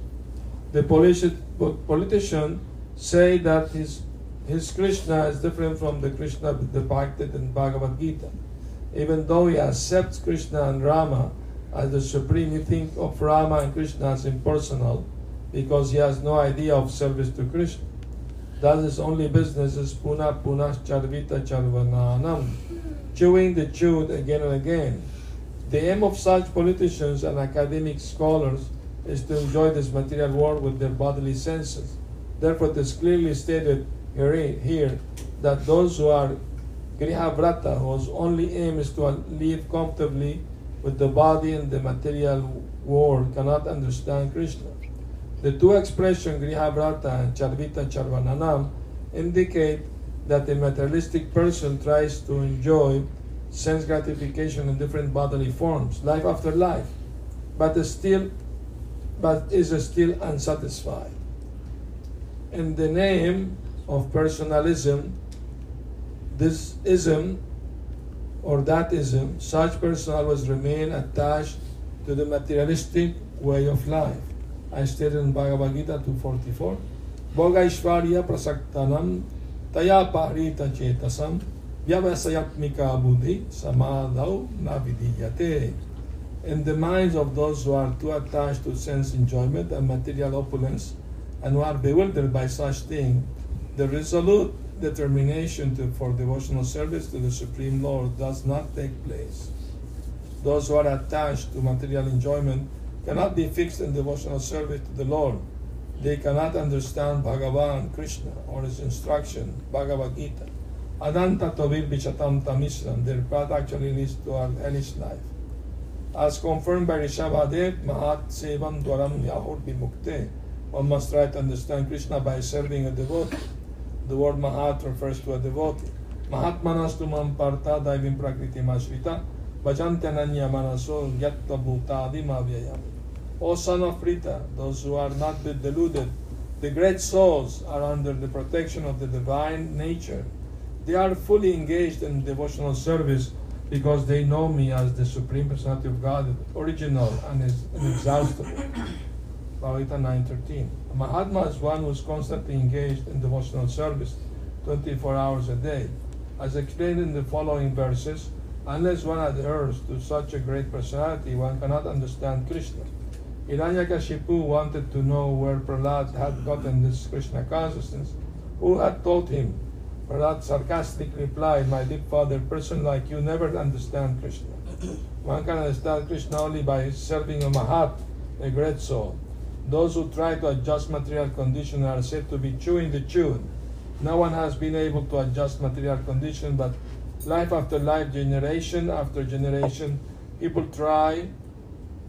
The politician say that his his Krishna is different from the Krishna depicted in Bhagavad Gita. Even though he accepts Krishna and Rama as the supreme, he thinks of Rama and Krishna as impersonal because he has no idea of service to Krishna. Thus his only business is puna puna charvita charvananam, chewing the chewed again and again. The aim of such politicians and academic scholars is to enjoy this material world with their bodily senses. Therefore, it is clearly stated here, that those who are Grihavrata, whose only aim is to live comfortably with the body and the material world, cannot understand Krishna. The two expressions, Grihavrata and Charvita Charvananam, indicate that a materialistic person tries to enjoy sense gratification in different bodily forms, life after life, but is still, but is still unsatisfied. In the name of personalism, this ism or that ism, such person always remain attached to the materialistic way of life. I stated in Bhagavad Gita 244, Bhoga Prasaktanam Taya parita buddhi navidiyate. In the minds of those who are too attached to sense enjoyment and material opulence and who are bewildered by such things, the resolute determination to, for devotional service to the Supreme Lord does not take place. Those who are attached to material enjoyment cannot be fixed in devotional service to the Lord. They cannot understand Bhagavan, Krishna, or his instruction, Bhagavad Gita. Adanta tovil bichatam tamisram, their path actually leads to an hellish life. As confirmed by Rishabhadev, Mahat Sevam Dwaram Yahur Bimukte, one must try to understand Krishna by serving a devotee. The word Mahat refers to a devotee. Mahatmanastu mam parta daivim prakriti mashrita, Bhajantananya manaso yatta bhutadi mavyayam. O son of Pritha, those who are not deluded, the great souls are under the protection of the divine nature. They are fully engaged in devotional service because they know me as the Supreme Personality of God, original and inexhaustible. Bhagavad 9.13. A Mahatma is one who is constantly engaged in devotional service 24 hours a day. As explained in the following verses, unless one adheres to such a great personality, one cannot understand Krishna. Hiranyakashipu wanted to know where Prahlad had gotten this Krishna consciousness. Who had taught him? Prahlad sarcastically replied, My dear father, person like you never understand Krishna. One can understand Krishna only by serving a Mahat, a great soul. Those who try to adjust material condition are said to be chewing the tune. No one has been able to adjust material condition, but life after life, generation after generation, people try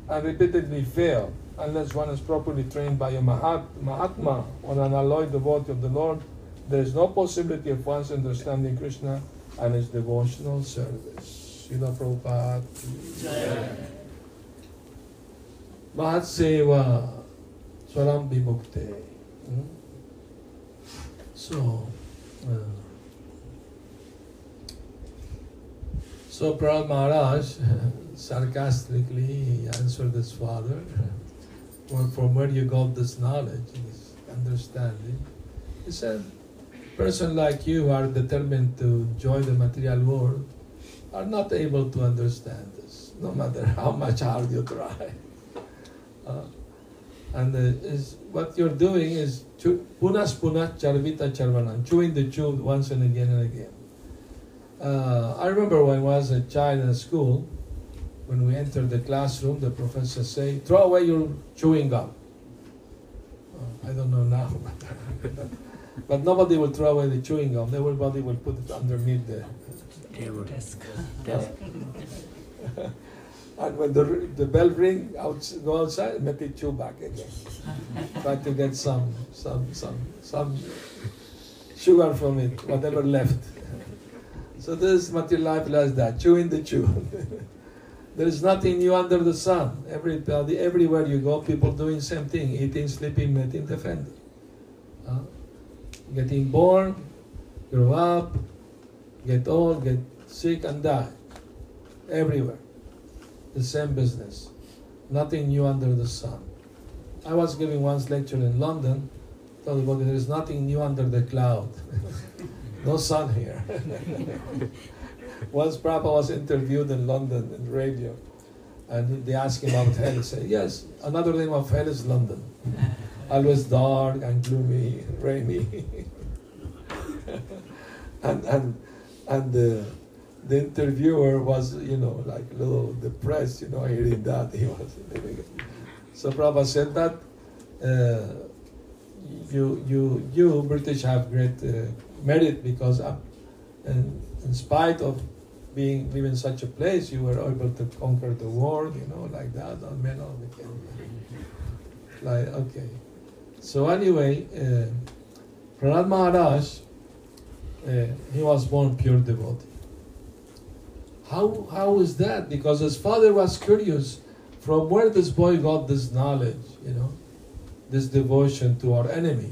and repeatedly fail unless one is properly trained by a Mahat, Mahatma or an alloyed devotee of the Lord. There is no possibility of one's understanding Krishna and his devotional service. Srila Prabhupada. Mahat Seva Swaram Vimukte. Hmm? So, uh, so Prahlad Maharaj sarcastically answered his father, well, from where you got this knowledge, this understanding? He said, person like you who are determined to enjoy the material world are not able to understand this, no matter how much hard you try. Uh, and uh, is what you're doing is punas punas charvita charvanam, chewing the chew once and again and again. Uh, I remember when I was a child in school, when we entered the classroom, the professor say, "Throw away your chewing gum." Uh, I don't know now, but nobody will throw away the chewing gum. Everybody will put it underneath the
Desk.
and when the, the bell ring, out, go outside, make it chew back again. Try to get some, some, some, some sugar from it, whatever left. So this material life like that, chewing the chew. there is nothing new under the sun. Everybody, everywhere you go, people doing same thing, eating, sleeping, mating, defending. Uh, getting born, grow up, get old, get sick and die. Everywhere. The same business. Nothing new under the sun. I was giving once lecture in London, told about there is nothing new under the cloud. no sun here. once Prabhupada was interviewed in London in radio, and they asked him about hell. He said, Yes, another name of hell is London. Always dark and gloomy, rainy. and and and the the interviewer was, you know, like a little depressed, you know, hearing that. He was so Prabhupada said that uh, you you you British have great uh, merit because uh, in, in spite of being living in such a place, you were able to conquer the world, you know, like that. And men all became like okay. So anyway, uh, Maharaj, uh, he was born pure devotee. How, how is that? Because his father was curious from where this boy got this knowledge, you know, this devotion to our enemy.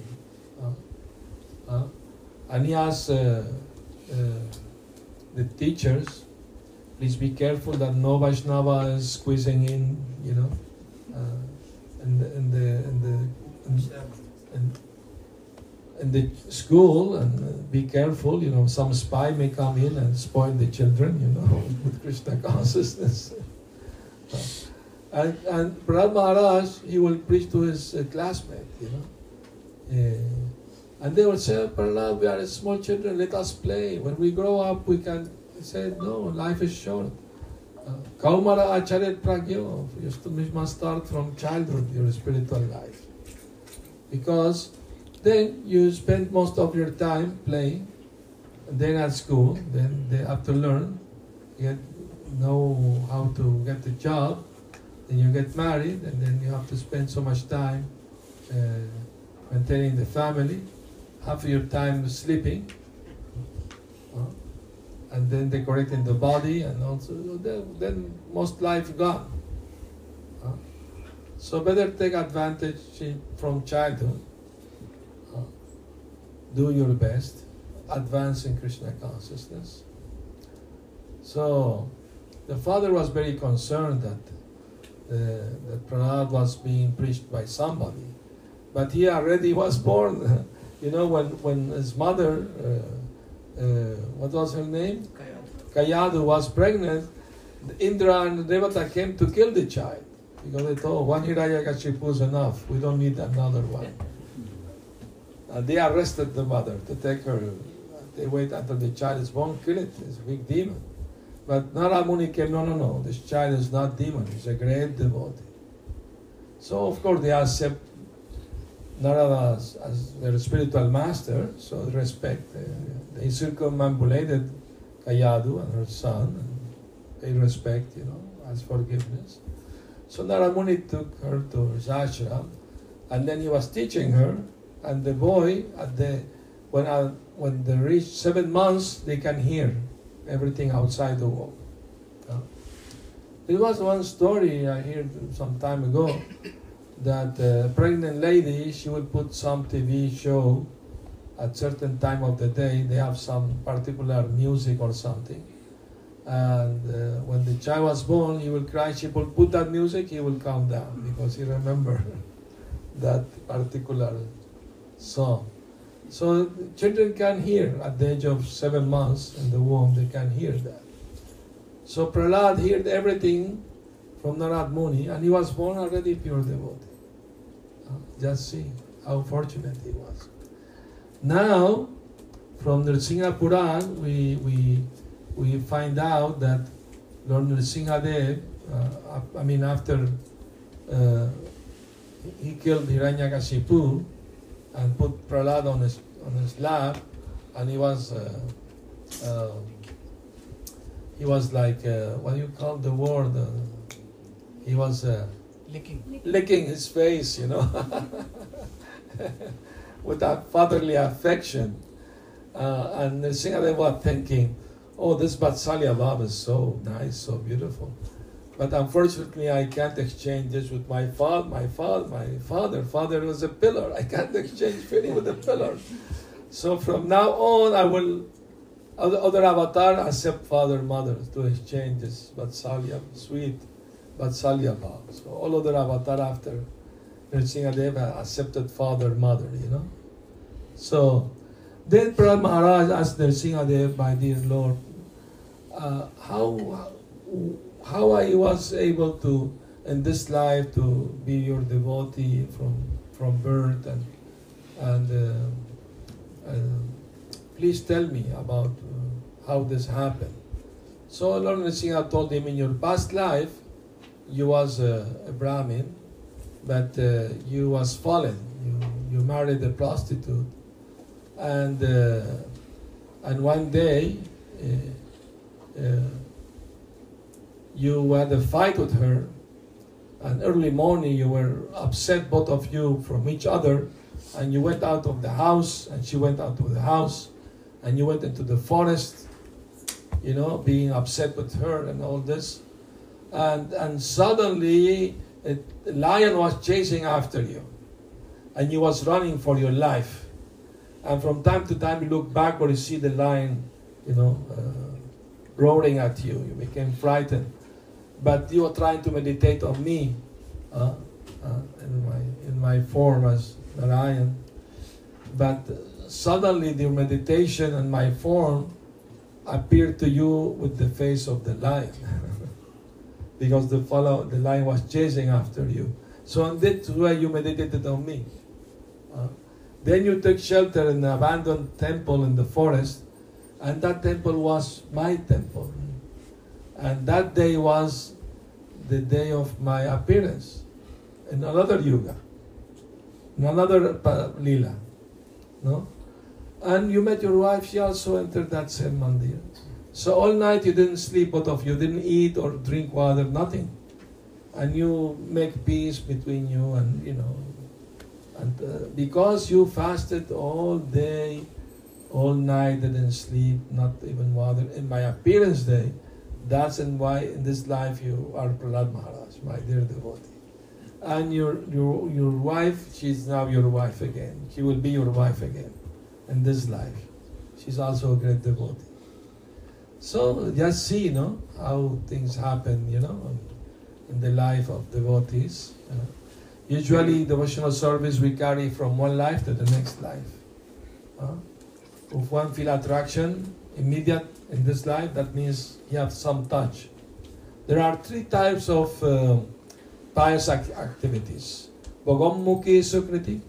Uh, uh, and he asked uh, uh, the teachers, please be careful that no Vaishnava is squeezing in, you know, uh, in the, in the, in the, in, in the school and uh, be careful. You know, some spy may come in and spoil the children. You know, with Krishna consciousness. and and Prahlad Maharaj, he will preach to his uh, classmate. You know, uh, and they will say, Prahlad, we are small children. Let us play. When we grow up, we can. Said, No, life is short. Uh, Kaumara Acharya Pragyo, you must start from childhood, your spiritual life. Because then you spend most of your time playing, then at school, then they have to learn, get know how to get a job, then you get married, and then you have to spend so much time uh, maintaining the family, half of your time sleeping, uh, and then decorating the body, and also then, then most life gone. So better take advantage from childhood. Uh, do your best, advance in Krishna consciousness. So the father was very concerned that uh, that Prahlad was being preached by somebody, but he already was born. you know, when when his mother, uh, uh, what was her name? Kayadu was pregnant. Indra and Devata came to kill the child because they thought one Hiranyakashipu is enough. We don't need another one. And they arrested the mother to take her. They wait until the child is born, kill it. It's a big demon. But Narada came, no, no, no, this child is not demon, he's a great devotee. So of course they accept Narada as, as their spiritual master, so respect. Uh, they circumambulated Kayadu and her son, they respect, you know, as forgiveness. So Narada Muni took her to his ashram, and then he was teaching her, and the boy at the when uh, when they reach seven months, they can hear everything outside the wall. Uh, there was one story I heard some time ago that a pregnant lady she would put some TV show at certain time of the day. They have some particular music or something, and uh, when the child was born, he will cry. She will put that music. He will calm down because he remember that particular song. So children can hear at the age of seven months in the womb, they can hear that. So Prahlad heard everything from Narad Muni and he was born already pure devotee. Uh, Just see how fortunate he was. Now, from the Nrsimha Puran, we, we, we find out that Lord Nrsimhadev, uh, I mean after uh, he killed Hiranyakashipu, and put Prahlad on his on his lap, and he was uh, um, he was like uh, what do you call the word? Uh, he was uh,
Licking.
licking his face, you know, with that fatherly affection. Uh, and Nrsimhadev was thinking, oh, this Vatsalya Bhav is so nice, so beautiful. But unfortunately, I can't exchange this with my father. My father, my father, father was a pillar. I can't exchange feeling with a pillar. So from now on, I will other, other avatar accept father, mother to exchange this Vatsalya, sweet Vatsalya Bhav. So all other avatar after Nrsimhadev accepted father, mother. You know. So then Prahlad Maharaj asked Nrsimhadev, my dear Lord, uh, how how I was able to in this life to be your devotee from from birth and and uh, uh, please tell me about uh, how this happened. So Lord Nrsimha told him in your past life you was a, a Brahmin, but uh, you was fallen. You you married a prostitute, and uh, and one day. Uh, uh, you had a fight with her, and early morning you were upset, both of you, from each other, and you went out of the house, and she went out of the house, and you went into the forest, you know, being upset with her and all this, and and suddenly a lion was chasing after you, and you was running for your life, and from time to time you look back or you see the lion, you know. Uh, roaring at you, you became frightened but you are trying to meditate on me uh, uh, in my in my form as the lion. but suddenly the meditation and my form appeared to you with the face of the lion. because the follow the lion was chasing after you. So that's why you meditated on me. Uh, then you took shelter in an abandoned temple in the forest, and that temple was my temple. And that day was the day of my appearance in another yuga, in another lila. No? And you met your wife, she also entered that same mandir. So all night you didn't sleep, both of you didn't eat or drink water, nothing. And you make peace between you and, you know, and uh, because you fasted all day, all night, didn't sleep, not even water, in my appearance day, that's and why in this life you are Prahlad Maharaj, my dear devotee. And your, your, your wife, she's now your wife again. She will be your wife again in this life. She's also a great devotee. So just see, you know, how things happen, you know, in the life of devotees. you know. Usually, devotional service we carry from one life to the next life. Uh, if one feel attraction immediate in this life, that means you have some touch. There are three types of uh, pious ac- activities: Bhagammukhi Sukriti,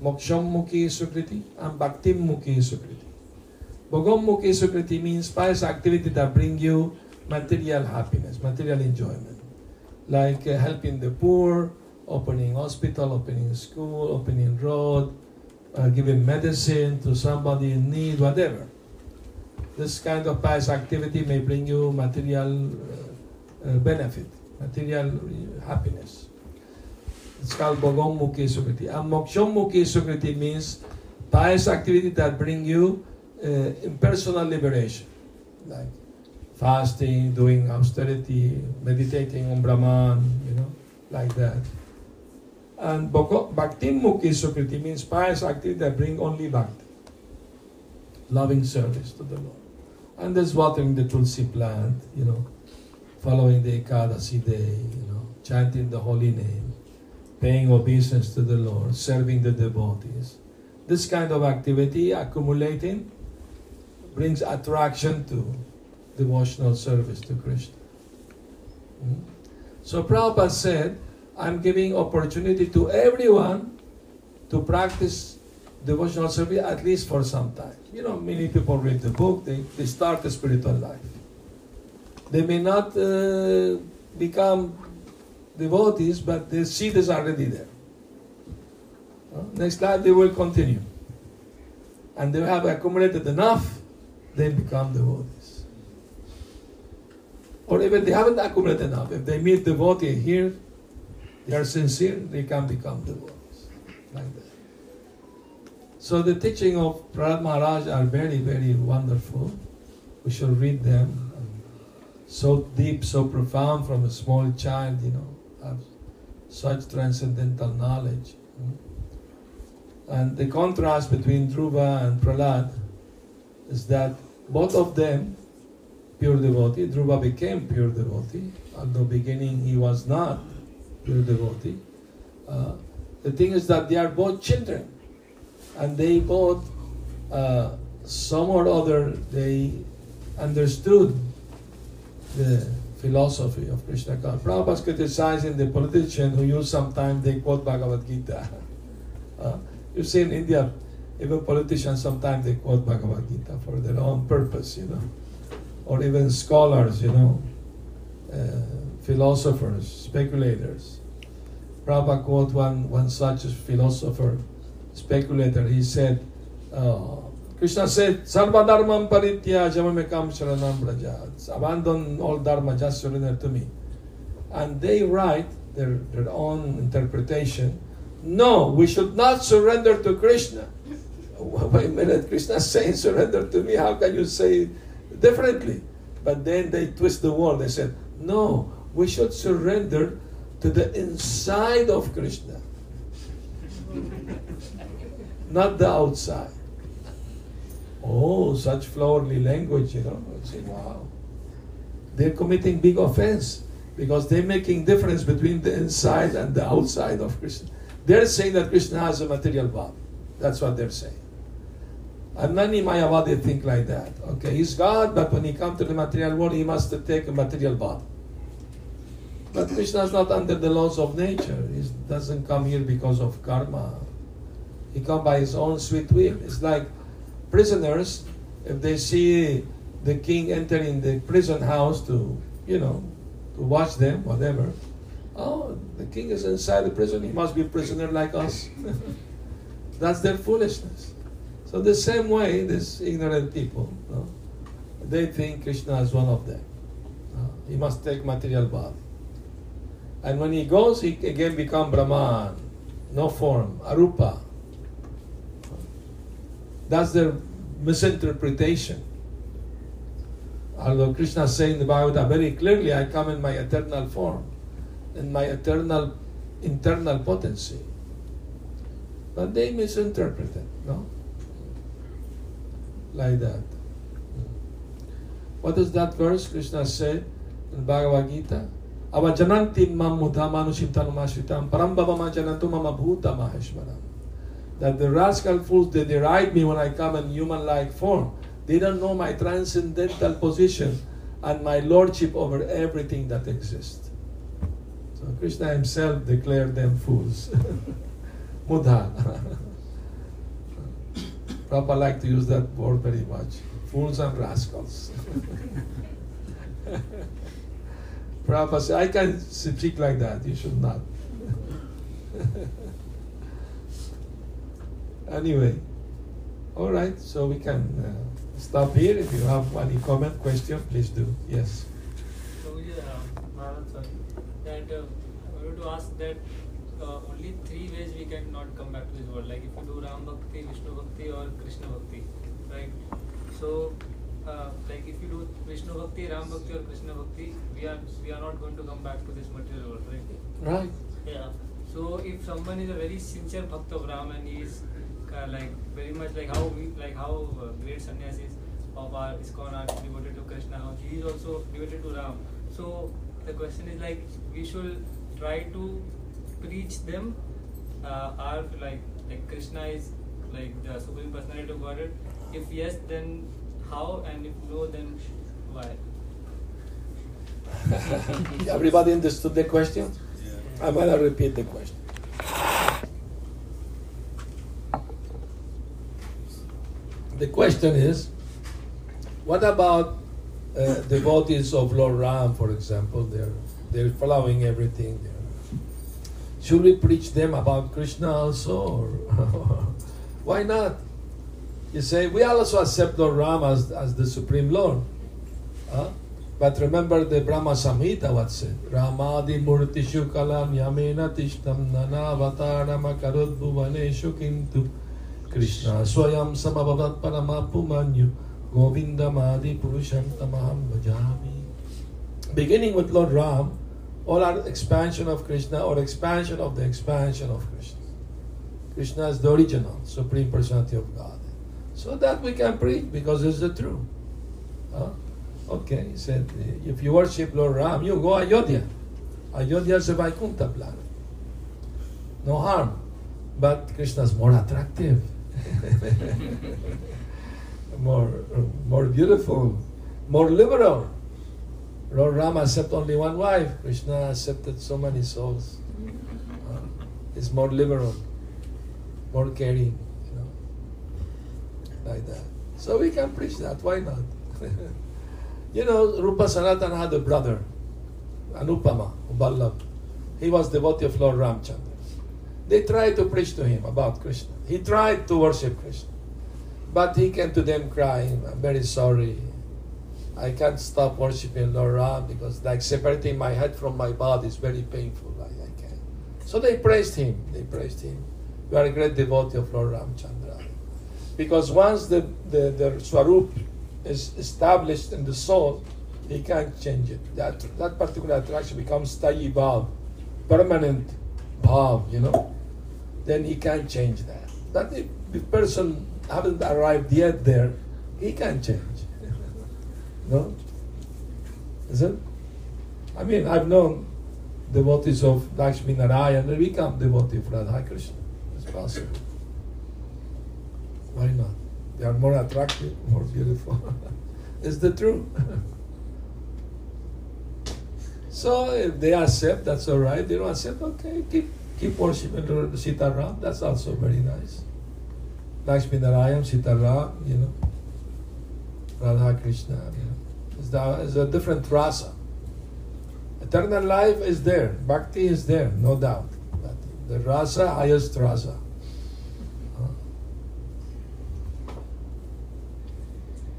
Mokshammukhi Sukriti, and Bhaktimmukhi Sukriti. Bhagammukhi Sukriti means pious activity that bring you material happiness, material enjoyment, like uh, helping the poor, opening hospital, opening school, opening road, uh, giving medicine to somebody in need, whatever. This kind of pious activity may bring you material uh, uh, benefit, material uh, happiness. It's called Bhagammukhi Sukriti. And Mokshammukhi Sukriti means pious activity that bring you uh, liberation, like fasting, doing austerity, meditating on Brahman, you know, like that. And Bhakti Mukhi Sukriti means pious activity that bring only bhakti, loving service to the Lord. And there's watering the tulsi plant, you know, following the Ekadasi day, you know, chanting the holy name, paying obeisance to the Lord, serving the devotees. This kind of activity accumulating brings attraction to devotional service to Krishna. Mm. So Prabhupada said, I'm giving opportunity to everyone to practice devotional service at least for some time. You know, many people read the book, they, they start a spiritual life. They may not uh, become devotees, but the seed is already there. Uh, next life they will continue. And they have accumulated enough, they become devotees. Or even they haven't accumulated enough. If they meet devotee here, they are sincere, they can become devotees. Like that. So the teaching of Prahlad Maharaj are very, very wonderful. We should read them. So deep, so profound from a small child, you know, have such transcendental knowledge. And the contrast between Dhruva and Prahlad is that both of them pure devotee. Dhruva became pure devotee, although beginning he was not pure devotee. Uh, the thing is that they are both children, and they both, uh, some or other, they understood the philosophy of Krishna consciousness. Prabhupada is criticizing the politician who use sometimes they quote Bhagavad Gita. Uh, you see in India, even politicians sometimes they quote Bhagavad Gita for their own purpose, you know, or even scholars, you know, uh, philosophers, speculators. Prabhupada quote one, one such philosopher, speculator. He said, uh, Krishna said, Sarva dharmam paritya jamamekam sharanam braja. Abandon all dharma, just surrender to me. And they write their, their own interpretation. No, we should not surrender to Krishna. Wait a minute, Krishna saying surrender to me. How can you say differently? But then they twist the word. They said, no, we should surrender to the inside of Krishna, not the outside. Oh, such flowery language, you know. I say, wow. They're committing big offense because they're making difference between the inside and the outside of Krishna. They're saying that Krishna has a material body. That's what they're saying. And many Mayavadi think like that. Okay, he's God, but when he comes to the material world, he must take a material body. But Krishna is not under the laws of nature. He doesn't come here because of karma. He comes by his own sweet will. It's like prisoners, if they see the king entering the prison house to, you know, to watch them, whatever. Oh, the king is inside the prison. He must be a prisoner like us. That's their foolishness. So the same way, these ignorant people, no, they think Krishna is one of them. No, he must take material body. And when he goes, he again become Brahman, no form, arupa. That's their misinterpretation. Although Krishna is saying in the Bhagavata very clearly, I come in my eternal form, in my eternal internal potency. But they misinterpret it, no? Like that. What does that verse Krishna say in Bhagavad Gita? That the rascal fools, they deride me when I come in human-like form. They don't know my transcendental position and my lordship over everything that exists. So Krishna himself declared them fools. Mudha. Prabhupada like to use that word very much. Fools and rascals. Prabhupada said, I can speak like that, you should not. anyway, all right, so we can uh, stop here. If you have any comment, question, please do. Yes.
So, that uh, I wanted to ask that uh, only three ways we can not come back to this world. Like if you do Ram Bhakti, Vishnu Bhakti, or Krishna Bhakti, right? So, like if you do Vishnu Bhakti, Ram Bhakti, or Krishna Bhakti, we are we are not going to come back to this material world, right?
Right.
Yeah. So if someone is a very sincere bhakt of Ram and he is uh, like very much like how we like how uh, great sannyasis of our ISKCON are devoted to Krishna, how he is also devoted to Ram. So the question is like we should try to preach them uh, our like like Krishna is like the supreme personality of Godhead. If yes, then how, and if no, then why?
Everybody understood the question? I'm going to repeat the question. The question is what about uh, devotees of Lord Ram, for example? They're, they're following everything. They're, should we preach them about Krishna also? Or why not? You say, we also accept Lord Ram as, as the Supreme Lord. Huh? But remember the Brahma Samhita what said? Ramadi Murtishu Kalam Yamena Tishtam Nanavataram Akarud Bhuvaneshu Kintu Krishna Swayam Samabhavat Paramapumanyu Govindamadi Purusham Tamaham Bhajami. Beginning with Lord Ram, all are expansion of Krishna or expansion of the expansion of Krishna. Krishna is the original, Supreme Personality of God. So that we can preach because it's the truth. Huh? Okay, he said, if you worship Lord Ram, you go Ayodhya. Ayodhya is a Vaikuntha planet. No harm. But Krishna is more attractive, more, more beautiful, more liberal. Lord Ram accepted only one wife. Krishna accepted so many souls. Uh, it's more liberal, more caring, like that. So we can preach that. Why not? you know, Rupa Sanatan had a brother, Anupama, Uballabh. He was devotee of Lord Ramchandra. They tried to preach to him about Krishna. He tried to worship Krishna. But he came to them crying, I'm very sorry. I can't stop worshiping Lord Ram because like separating my head from my body is very painful. I, I can't. So they praised him. They praised him. You are a great devotee of Lord Ramchandra. Because once the, the, the Swarup is established in the soul, he can't change it. That, that particular attraction becomes Sthayi Bhav, permanent Bhav, you know. Then he can't change that. But if the person haven't arrived yet there, he can't change. no? Is it? I mean, I've known devotees of Lakshmi Narayan, they become devotee of Radha Krishna. It's possible. Why not? They are more attractive, more beautiful. it's the truth. so if they accept, that's all right. They don't accept, okay, keep keep worshiping Sitaram. That's also very nice. Lakshmi Narayan, Sitaram, you know, Radha Krishna, you know. It's, the, it's a different rasa. Eternal life is there, bhakti is there, no doubt. But the rasa, highest rasa.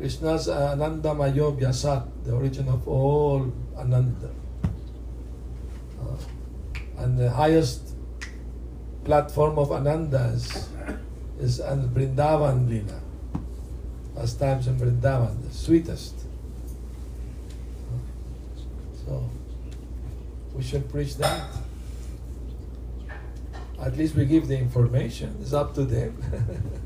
Krishna's Ananda Mayo Vyasat, the origin of all Ananda. Uh, and the highest platform of Ananda is, is an Vrindavan Lila. Pastimes in Vrindavan, the sweetest. Uh, So, we should preach that. At least we give the information. It's up to them.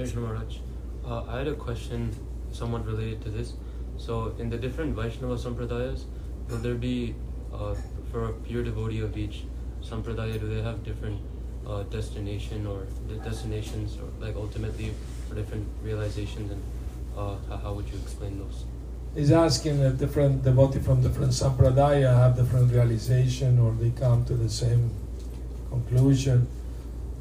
Krishna Maharaj, uh, I had a question somewhat related to this. So, in the different Vaishnava sampradayas, will there be, uh, for a pure devotee of each sampradaya, do they have different uh, destination or the destinations, or like ultimately for different realizations, and uh, how, how would you explain those?
He's asking a different devotee from different sampradaya have different realization or they come to the same conclusion.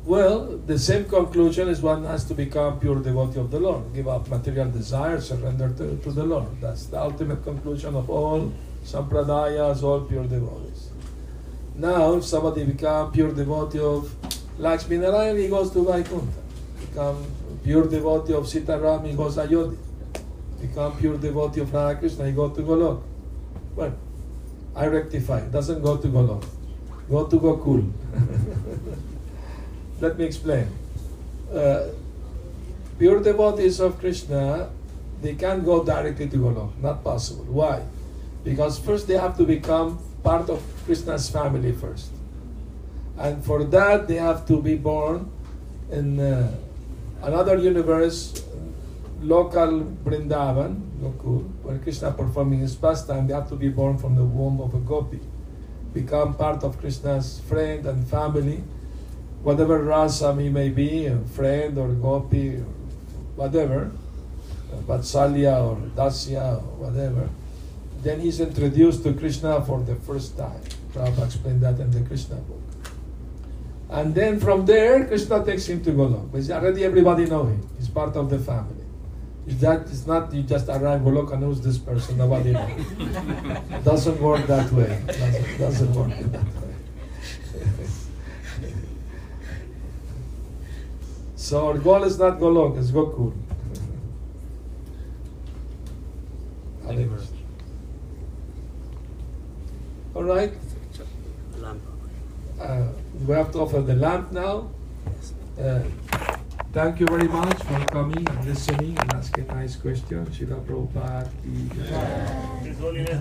Well, the same conclusion is one has to become pure devotee of the Lord, give up material desires, surrender to, to the Lord. That's the ultimate conclusion of all sampradayas, all pure devotees. Now, if somebody become pure devotee of Lakshmi Narayan, he goes to Vaikuntha. Become pure devotee of Sitaram, he goes to Ayodhya. Become pure devotee of Radha Krishna, he go to Golok. Well, I rectify. Doesn't go to Golok. Go to Gokul. Let me explain. Uh, pure devotees of Krishna, they can't go directly to Golok. Not possible. Why? Because first they have to become part of Krishna's family first. And for that, they have to be born in uh, another universe, local Vrindavan, Gokul, where Krishna performing his pastime. They have to be born from the womb of a gopi, become part of Krishna's friend and family, whatever rasa he may be, a friend or gopi or whatever, Vatsalya or Dasya or whatever. Then he's introduced to Krishna for the first time. Prabhupada explained that in the Krishna book. And then from there, Krishna takes him to Golok. But already everybody know him. He's part of the family. Is that it's not you just arrive Golok and who's this person? Nobody knows. doesn't work that way. Doesn't, doesn't work that way. So our goal is not Golok, it's Gokul.
Thank you, Maharaj.
All right. Uh, we have to offer the lamp now. Uh, thank you very much for coming and listening and asking nice questions. Srila Prabhupada